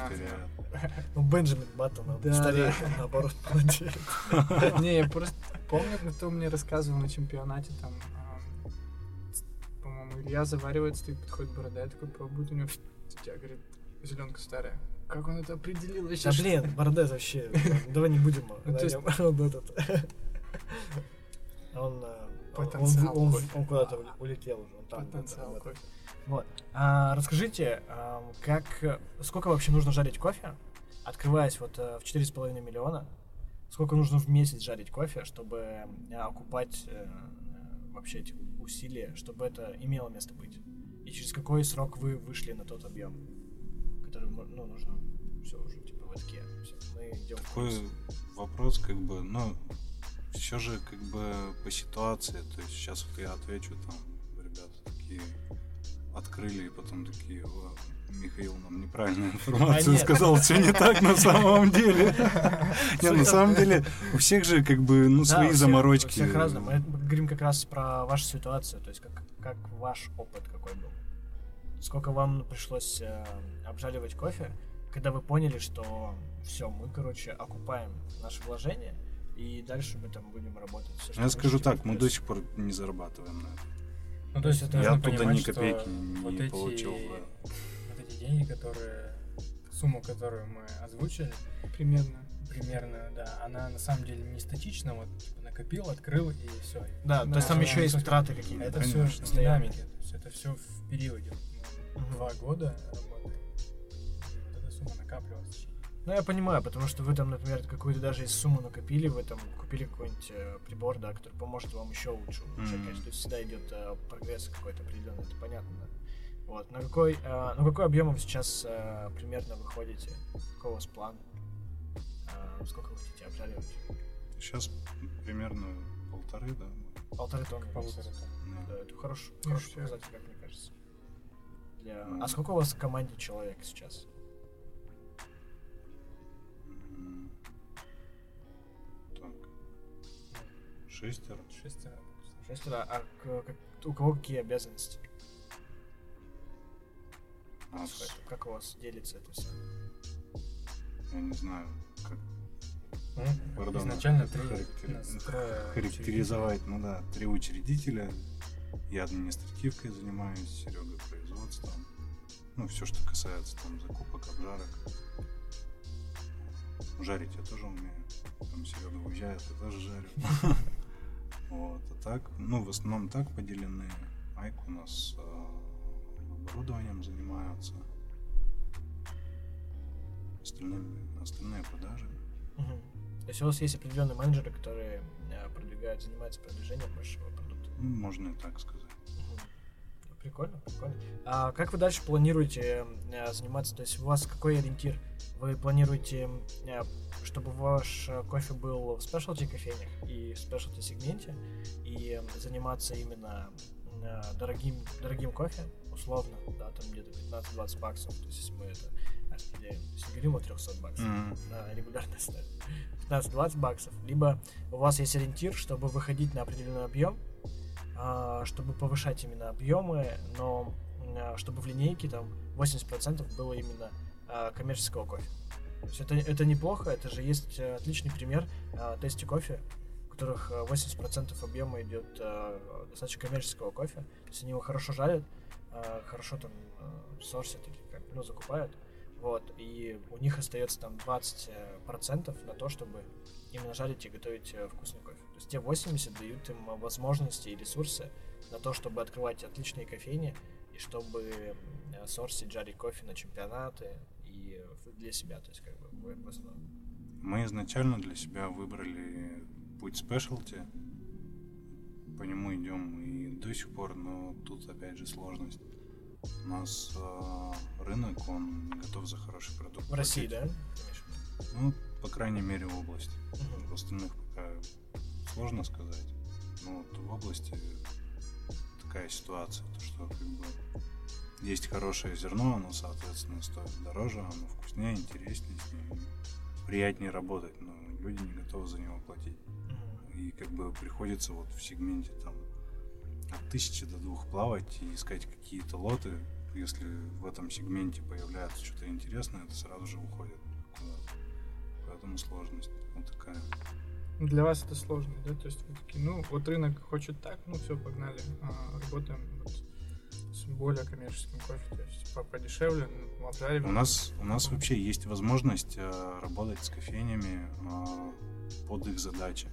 Ну, Бенджамин Баттон, он стареет, наоборот, молодеет. (laughs) Не, я просто помню, кто мне рассказывал на чемпионате там, ам, по-моему, Илья заваривает, стоит, подходит борода, я такой пробует, у него тебя, говорит, зеленка старая. Как он это определил вообще? Да что- блин, Бардес вообще, давай не будем Ну, на то есть- нем. (laughs) Он этот... Э, он- Потенциал он, он, он куда-то уле- улетел уже. Он там Потенциал где-то, кофе. Вот. А, расскажите, как, сколько вообще нужно жарить кофе, открываясь вот э, в 4,5 миллиона, сколько нужно в месяц жарить кофе, чтобы э, окупать э, вообще эти усилия, чтобы это имело место быть? И через какой срок вы вышли на тот объем, который мо- ну, нужно все уже типа в отке. мы идем в Такой вопрос, как бы, ну, все же как бы по ситуации. То есть сейчас вот я отвечу, там, ребята такие открыли и потом такие, «О, Михаил нам неправильную информацию нет. сказал, все не так на самом деле. (laughs) Не, на самом деле у всех же как бы, ну, свои заморочки. У всех разные. Мы говорим как раз про вашу ситуацию, то есть как, как ваш опыт какой был. Сколько вам пришлось э, обжаривать кофе, когда вы поняли, что все, мы, короче, окупаем наши вложения, и дальше мы там будем работать. что Я скажу так, мы до сих пор не зарабатываем на этом. Ну, то есть Я нужно Я оттуда понимать, ни копейки не вот эти, получил. да. вот эти деньги, которые, сумму, которую мы озвучили, Примерно. примерно, да, она на самом деле не статична, вот типа, накопил, открыл и все. Да, то есть там еще есть траты какие-то. Это все в динамике, то есть это все в периоде. Два года работаем, и вот эта сумма накапливалась. Ну, я понимаю, потому что вы там, например, какую-то даже из сумму накопили, вы там купили какой-нибудь э, прибор, да, который поможет вам еще лучше улучшать, конечно, то есть всегда идет э, прогресс какой-то определенный, это понятно, да. Вот, на какой, э, на какой объем вы сейчас э, примерно выходите? Какой у вас план? Э, сколько вы хотите обжаривать? Сейчас примерно полторы, да. Полторы тонны. в Полутора месяц. тонн. Да. Да, это хороший, хороший показатель, как мне кажется. Для... Ну. А сколько у вас в команде человек сейчас? Шестеро. Шестеро. Шестеро, а как- у кого какие обязанности? А Как, у вас делится это все? я не знаю, как Ну, Пардон, изначально три, характери- нас характеризовать, ну да, три учредителя. Я административкой занимаюсь, Серега производством. Ну, все, что касается там закупок, обжарок. Жарить я тоже умею. Там Серега уезжает, я тоже жарю. (laughs) Вот, а так, ну, в основном так поделены. Айк у нас э, оборудованием занимаются. Остальными, остальные продажи. Мгм. То есть у вас есть определенные менеджеры, которые э, продвигают, занимаются продвижением вашего продукта. Ну, можно и так сказать. Прикольно, прикольно. А как вы дальше планируете э, заниматься? То есть у вас какой ориентир? Вы планируете, э, чтобы ваш э, кофе был в спешлти кофейнях и в спешлти сегменте, и заниматься именно дорогим, дорогим кофе, условно, да, там где-то 15-20 баксов, то есть если мы это распределяем, то есть не говорим о 300 баксов Мгм. на регулярной основе. 15-20 баксов. Либо у вас есть ориентир, чтобы выходить на определенный объем, чтобы повышать именно объемы, но а, чтобы в линейке там 80% было именно а, коммерческого кофе. То есть это, это неплохо, это же есть э, отличный пример а, тести кофе, в которых э, 80% объема идет а, достаточно коммерческого кофе. То есть они его хорошо жарят, а, хорошо там а, сорсят или как, ну, закупают. Вот, и у них остается там 20% на то, чтобы именно жарить и готовить э, вкусный кофе. То есть те 80 дают им э, возможности и ресурсы на то, чтобы открывать отличные кофейни и чтобы э, сорсить, жарить кофе на чемпионаты и для себя, то есть как бы в- основном. Мы изначально для себя выбрали путь спешлти. По нему идем и до сих пор, но тут опять же сложность. У нас э, рынок, он готов за хороший продукт. В России, платить. да? Конечно. Ну, по крайней мере, в области. Мгм. В остальных пока сложно сказать. Но вот в области такая ситуация, то что как бы есть хорошее зерно, оно, соответственно, стоит дороже, оно вкуснее, интереснее, с ним приятнее работать, но люди не готовы за него платить. И как бы приходится вот в сегменте там от тысячи до двух плавать и искать какие-то лоты. Если в этом сегменте появляется что-то интересное, это сразу же уходит куда-то. Поэтому сложность вот такая. Для вас это сложно, да? То есть вы такие, ну, вот рынок хочет так, ну все, погнали. А, работаем вот с более коммерческим кофе, то есть по- подешевле, ну, обжариваем. У нас, у нас вообще есть возможность э, работать с кофейнями э, под их задачи.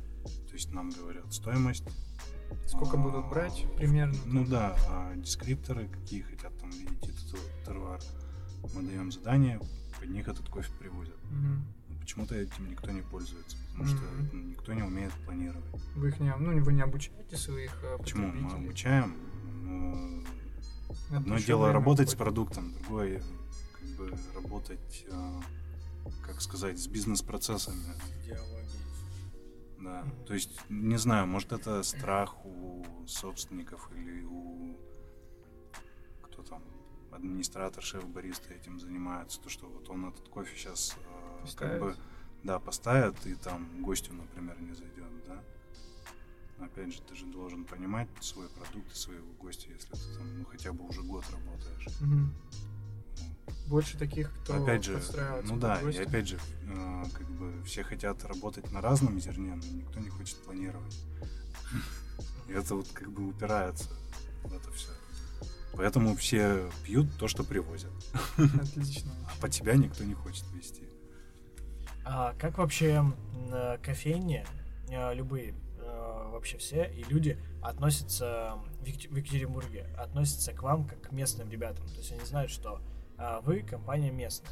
То есть нам говорят стоимость. Сколько а, будут брать примерно? Ну да, а дескрипторы, какие хотят там видеть этот тервар. Мы даем задание, под них этот кофе привозят. Мгм. Почему-то этим никто не пользуется, потому что Мгм. ну, никто не умеет планировать. Вы их не, ну, вы не обучаете своих э, Почему? Мы обучаем. но Это Одно дело работать с уходит. продуктом, другое как бы работать, э, как сказать, с бизнес-процессами. Идеологии. Да. То есть, не знаю, может это страх у собственников или у кто там, администратор, шеф, бариста этим занимается, то что вот он этот кофе сейчас как Поставит. бы да, поставит и там гостю, например, не зайдет, да. Опять же, ты же должен понимать свой продукт и своего гостя, если ты там, ну, хотя бы уже год работаешь. Мгм. Больше таких, кто опять же, ну да, и гостя. опять же, э, как бы все хотят работать на разном зерне, но никто не хочет планировать. (laughs) И это вот как бы упирается в это все. Поэтому все пьют то, что привозят. (laughs) Отлично. А под тебя никто не хочет вести. А как вообще кофейни, э, любые, э, вообще все, и люди относятся в Екатеринбурге, относятся к вам как к местным ребятам? То есть они знают, что а, вы компания местная.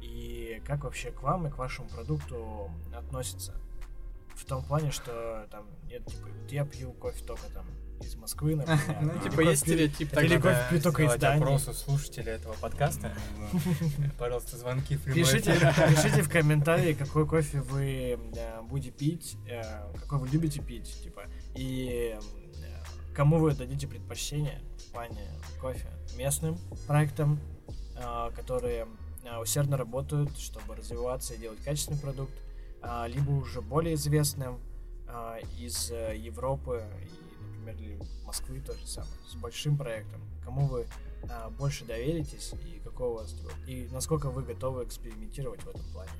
И как вообще к вам и к вашему продукту относятся? В том плане, что там, нет, типа, вот я пью кофе только там из Москвы, (laughs) например. Ну, типа, есть стереотип. Кофе пью только из сделать Дании. опрос у слушателей этого подкаста. (laughs) Пожалуйста, звонки в Пишите, пишите в (laughs) комментарии, какой кофе вы э, будете пить, э, какой вы любите пить, типа, и э, кому вы дадите предпочтение в плане кофе местным проектам, которые усердно работают, чтобы развиваться и делать качественный продукт, а, либо уже более известным а, из Европы и, например, или Москвы то же самое, с большим проектом. Кому вы а, больше доверитесь и какого у вас типа, и насколько вы готовы экспериментировать в этом плане.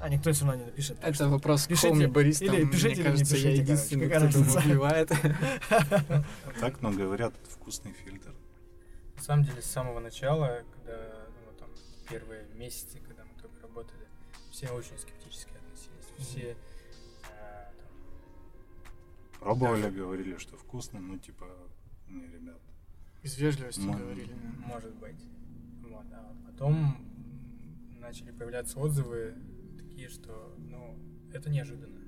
А никто все равно не напишет. Это что вопрос к Пишите, Хоми баристам. или пишите, или Мне не кажется, я пишите, единственный, короче, кто разница? убивает. (laughs) Так, но говорят, это вкусный фильтр. На самом деле, с самого начала, когда, ну, там, первые месяцы, когда мы только работали, все очень скептически относились. Все Пробовали, говорили, что вкусно, ну типа, не, ребят. Из вежливости Ну, говорили. может быть. Вот, а потом начали появляться отзывы такие, что, ну, это неожиданно.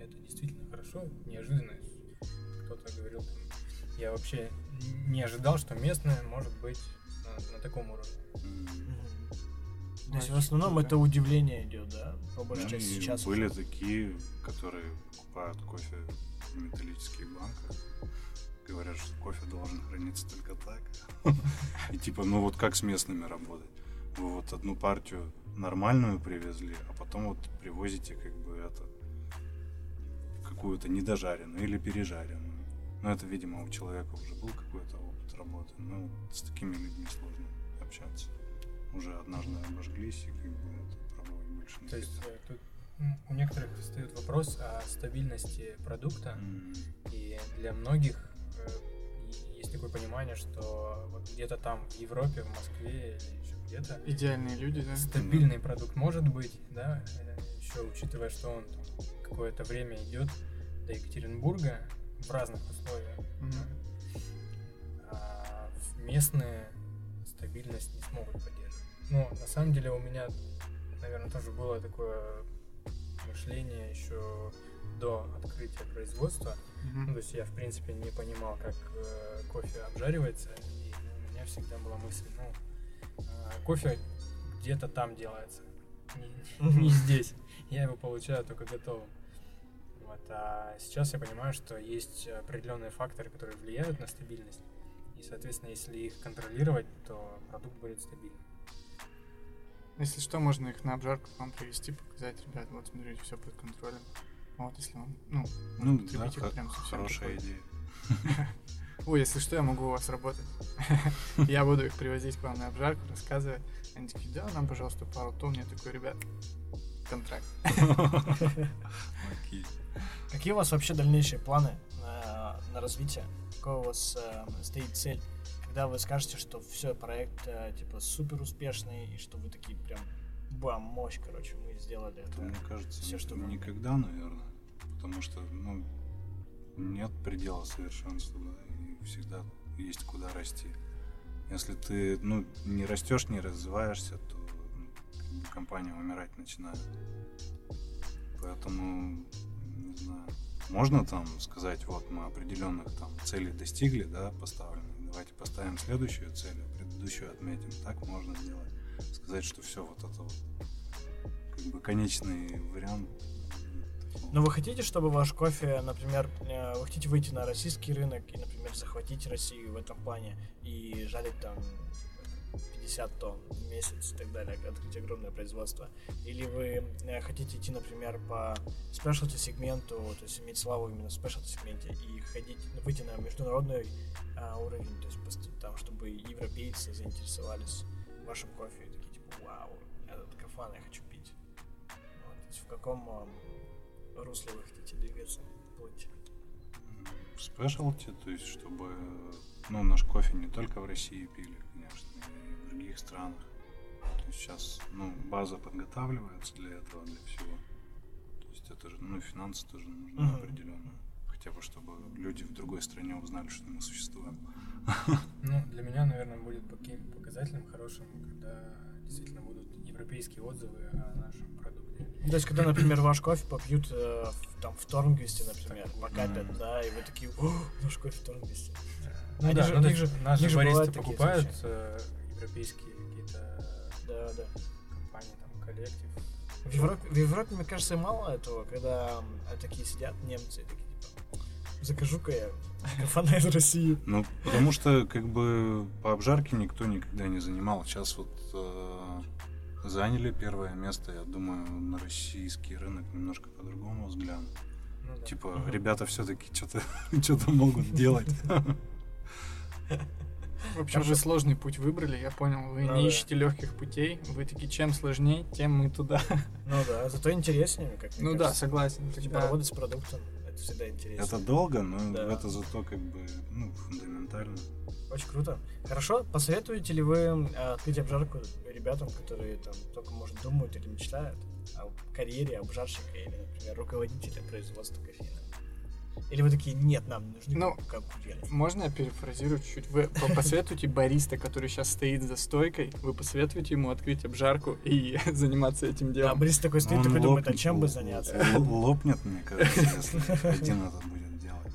Это действительно хорошо, неожиданно. Кто-то говорил, там, я вообще не ожидал, что местное может быть на, на таком уровне. Мгм. То есть в основном это удивление идет, да? По большей да, части сейчас. были уже. такие, которые покупают кофе в металлических банках. Говорят, что кофе должен храниться только так. (laughs) И типа, ну вот как с местными работать? Вы вот одну партию нормальную привезли, а потом вот привозите как бы это какую-то недожаренную или пережаренную. Ну, это, видимо, у человека уже был какой-то опыт работы. Ну, с такими людьми сложно общаться. Уже однажды обожглись, и как бы это пробовать больше не То есть э, у некоторых встает вопрос о стабильности продукта, М, и для многих э, есть такое понимание, что вот где-то там в Европе, в Москве или еще где-то Идеальные люди, да? стабильный продукт может быть, да, еще учитывая, что он какое-то время идет до Екатеринбурга в разных условиях, Мгм. а в- местные стабильность не смогут поддерживать. Но на самом деле у меня, наверное, тоже было такое мышление еще до открытия производства. Ну, Мгм. то есть я, в принципе, не понимал, как э, кофе обжаривается, и у меня всегда была мысль, ну, э, кофе где-то там делается, не, Мгм. не здесь. Я его получаю только готовым. Вот, а сейчас я понимаю, что есть определенные факторы, которые влияют на стабильность. И, соответственно, если их контролировать, то продукт будет стабильным. Если что, можно их на обжарку к вам привести, показать, ребят, вот смотрите, все под контролем. Вот, если вам, ну, Ну, да, ха- прям совсем хорошая такой. идея. (laughs) Ой, если что, я могу у вас работать. (laughs) Я буду их привозить к вам на обжарку, рассказывать. Они такие, да, нам, пожалуйста, пару тонн. Я такой, ребят, контракт. Окей. Какие у вас вообще дальнейшие планы на, на развитие? Какая у вас э, стоит цель? Когда вы скажете, что все, проект э, типа супер успешный, и что вы такие прям бам, мощь, короче, мы сделали Это, мне кажется, Все, что вам- никогда, наверное. Потому что, ну, нет предела совершенства, и всегда есть куда расти. Если ты, ну, не растешь, не развиваешься, то ну, компания умирать начинает. Поэтому, не знаю, можно там сказать, вот мы определенных там целей достигли, да, поставленных, давайте поставим следующую цель, а предыдущую отметим. Так можно сделать. Сказать, что все вот это вот как бы конечный вариант. Но вы хотите, чтобы ваш кофе, например, э, вы хотите выйти на российский рынок и, например, захватить Россию в этом плане и жарить там 50 тонн в месяц и так далее, открыть огромное производство? Или вы э, хотите идти, например, по спешлти сегменту, то есть иметь славу именно в спешлти сегменте и ходить, выйти на международный а, уровень, то есть там, чтобы европейцы заинтересовались вашим кофе и такие типа, вау, этот кафан я хочу пить. Вот, то есть в каком ам, русле вы хотите двигаться, плыть? спешлти, то есть чтобы ну, наш кофе не только в России пили, других странах. То есть сейчас ну, база подготавливается для этого, для всего. То есть это же, ну, финансы тоже нужны Мгм. определенно. Хотя бы, чтобы люди в другой стране узнали, что мы существуем. Ну, для меня, наверное, будет показателем хорошим, когда действительно будут европейские отзывы о нашем продукте. То есть, когда, например, ваш кофе попьют э, в, там, в Торнгвисте, например, покапят, мгм. да, и вы такие, о, наш кофе в Торнгвисте. Ну Они да, же- ну, них же- наши баристы покупают случаи. Европейские какие-то Да, да. компании, там, коллектив. В Европе, в Европе, мне кажется, мало этого, когда м, такие сидят немцы такие, типа, закажу-ка я кафана из России. Ну, потому что, как бы, по обжарке никто никогда не занимал. Сейчас вот э, заняли первое место, я думаю, на российский рынок немножко по-другому взглянут. Ну, да. Типа, Мгм. ребята все-таки что-то (laughs) что-то могут делать. (laughs) В общем, вы сложный путь выбрали, я понял. Вы Ну не да. ищете легких путей. Вы такие, чем сложнее, тем мы туда. Ну да, зато интереснее, как Ну да, кажется. согласен. Типа Тогда работать с продуктом, это всегда интересно. Это долго, но Да. это зато как бы ну, фундаментально. Очень круто. Хорошо, посоветуете ли вы э, открыть обжарку ребятам, которые там только, может, думают или мечтают о карьере обжарщика или, например, руководителя производства кофеина? Или вы такие, нет, нам нужны Ну, конкуренты? Можно я перефразирую чуть-чуть? Вы по- посоветуете бариста, который сейчас стоит за стойкой, вы посоветуете ему открыть обжарку и (laughs) заниматься этим Да, делом? Борис такой стоит, такой думает, а чем бы заняться? Лопнет, мне кажется, если (laughs) один это будет делать.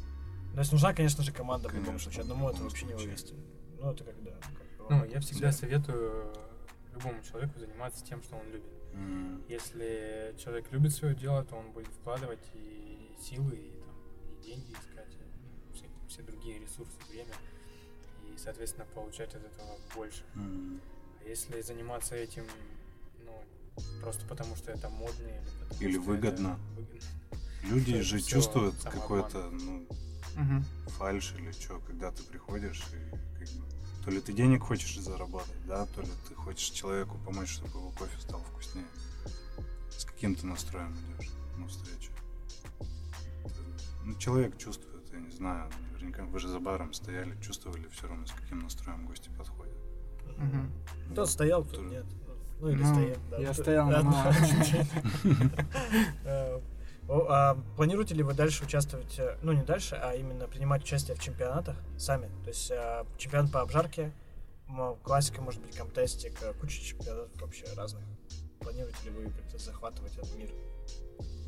То есть нужна, конечно же, команда в любом Конечно, случае. в Одному это вообще не вывести. Ну, это когда... Ну, я всегда советую любому человеку заниматься тем, что он любит. Если человек любит свое дело, то он будет вкладывать и силы, и деньги искать, ну, все, все другие ресурсы, время, и, соответственно, получать от этого больше. м. А если заниматься этим, ну, просто потому что это модно или потому Или что выгодно. это выгодно, (laughs) Люди же чувствуют какое-то, ну, Мгм. фальш или что, когда ты приходишь и как бы то ли ты денег хочешь заработать, да, то ли ты хочешь человеку помочь, чтобы его кофе стал вкуснее. С каким ты настроем идешь на встречу? Ну, человек чувствует, я не знаю, наверняка вы же за баром стояли, чувствовали все равно, с каким настроем гости подходят. Мгм. Кто стоял, кто нет. Ну или Ну, стоит. да. я стоял, но- (laughs) а Планируете ли вы дальше участвовать, э, ну не дальше, а именно принимать участие в чемпионатах сами? То есть э, чемпионат по обжарке, классика, может быть, комтестик, э, куча чемпионатов вообще разных. Планируете ли вы как-то захватывать этот мир?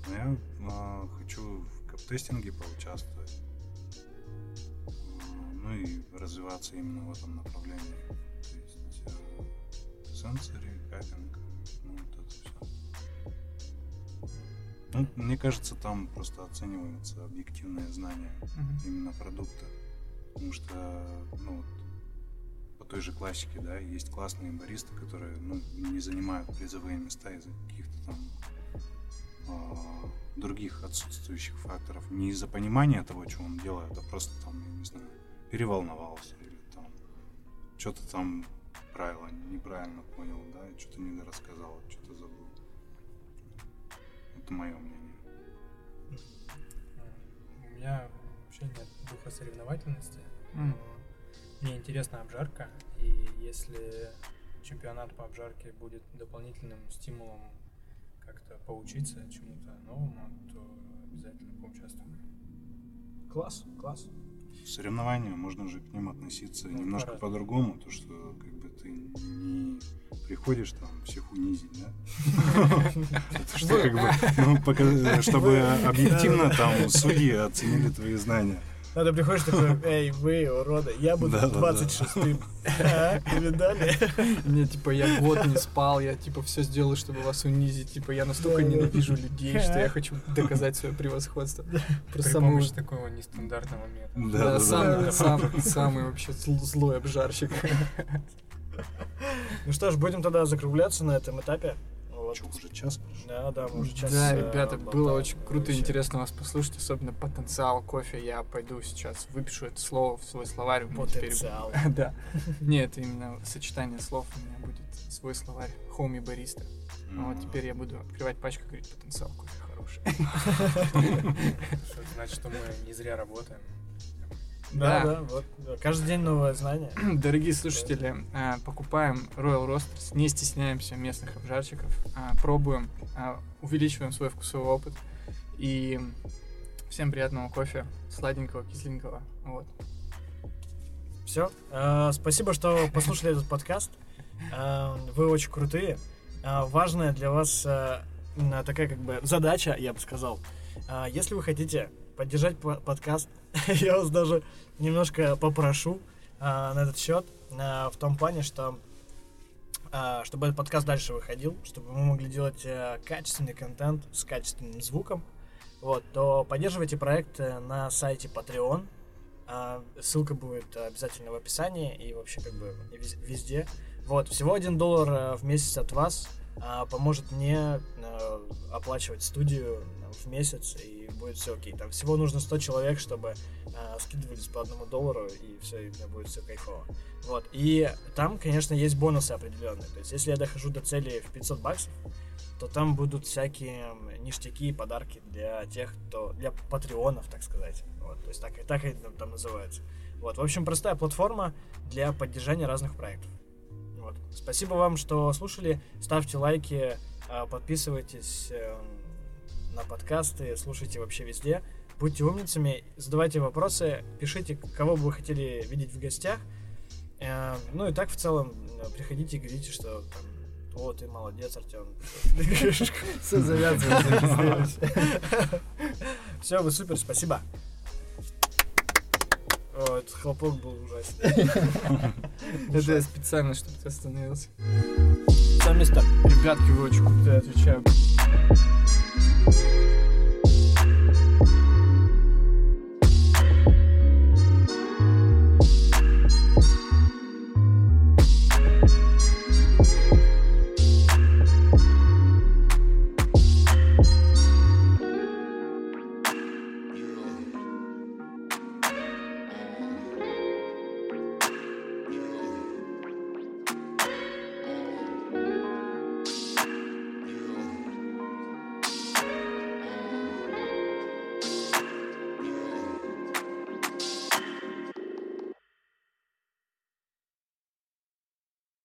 Но я а, хочу в кап-тестинге поучаствовать. А, ну и развиваться именно в этом направлении. То есть э, сенсори, капинг, ну вот это все. Ну, мне кажется, там просто оцениваются объективные знания Мгм. именно продукта. Потому что, ну, вот, по той же классике, да, есть классные баристы, которые, ну, не занимают призовые места из-за каких-то там других отсутствующих факторов. Не из-за понимания того, что он делает, а просто там, я не знаю, переволновался или там что-то там правило неправильно понял, да, и что-то недорассказал, что-то забыл. Это мое мнение. У меня вообще нет духа соревновательности. М. Мне интересна обжарка, и если чемпионат по обжарке будет дополнительным стимулом как-то поучиться чему-то новому, то обязательно поучаствую. Класс, класс. Соревнования, можно же к ним относиться Ну, немножко по-другому, то что как бы ты не приходишь там всех унизить, да? (laughs) Это что как бы, ну, пока- чтобы (laughs) объективно там судьи оценили твои знания. Надо приходишь такой, (laughs) эй, вы, уроды, я буду Да-да-да. 26-м. (laughs) А, Видали? Не, типа, я год не спал, я, типа, все сделал, чтобы вас унизить. Типа, я настолько Да, да. ненавижу людей, что я хочу доказать свое превосходство. При Просто самый, помощи такого нестандартного метода. да, Да, да, самый, да. самый, самый вообще зл- злой обжарщик. Ну что ж, будем тогда закругляться на этом этапе. Чё, уже час? Да, да, мы уже час. Да, э, ребята, было болтаем. очень круто и Вообще. интересно вас послушать, особенно потенциал кофе. Я пойду сейчас выпишу это слово в свой словарь. Потенциал. (laughs) Да. Нет, именно сочетание слов у меня будет свой словарь. Хоми бариста. Ну вот теперь я буду открывать пачку и говорить, потенциал кофе хороший. Значит, что мы не зря работаем. Да, Да. да, вот. да, Каждый день новое знание. (clears throat) Дорогие слушатели, э, покупаем Royal Roasters, не стесняемся местных обжарщиков, э, пробуем, э, увеличиваем свой вкусовой опыт. И всем приятного кофе, сладенького, кисленького. Вот. Все. Спасибо, что послушали этот подкаст. Вы очень крутые. Важная для вас такая как бы задача, я бы сказал. Если вы хотите поддержать по- подкаст, (laughs) я вас даже немножко попрошу э, на этот счет. э, В том плане, что э, чтобы этот подкаст дальше выходил, чтобы мы могли делать э, качественный контент с качественным звуком, вот, то поддерживайте проект э, на сайте Patreon. А, Ссылка будет обязательно в описании и вообще как бы вез- везде. Вот, всего один доллар э, в месяц от вас а, поможет мне э, оплачивать студию э, в месяц, и будет все окей. Там всего нужно 100 человек, чтобы э, скидывались по одному доллару, и все, и у меня будет все кайфово. Вот, и там, конечно, есть бонусы определенные. То есть, если я дохожу до цели в 500 баксов, то там будут всякие ништяки и подарки для тех, кто... для патреонов, так сказать. Вот, то есть так, и- так это там называется. Вот, в общем, простая платформа для поддержания разных проектов. Вот. Спасибо вам, что слушали. Ставьте лайки, а, подписывайтесь э, на подкасты, слушайте вообще везде. Будьте умницами, задавайте вопросы, пишите, кого бы вы хотели видеть в гостях. Э, Ну и так в целом э, приходите и говорите, что там, о, ты молодец, Артем. Все завязывается. (laughs) Все, вы супер, спасибо. О, этот хлопок был ужасный. (laughs) Это я специально, чтобы ты остановился. Сам место. Ребятки, вы очень крутые отвечаю.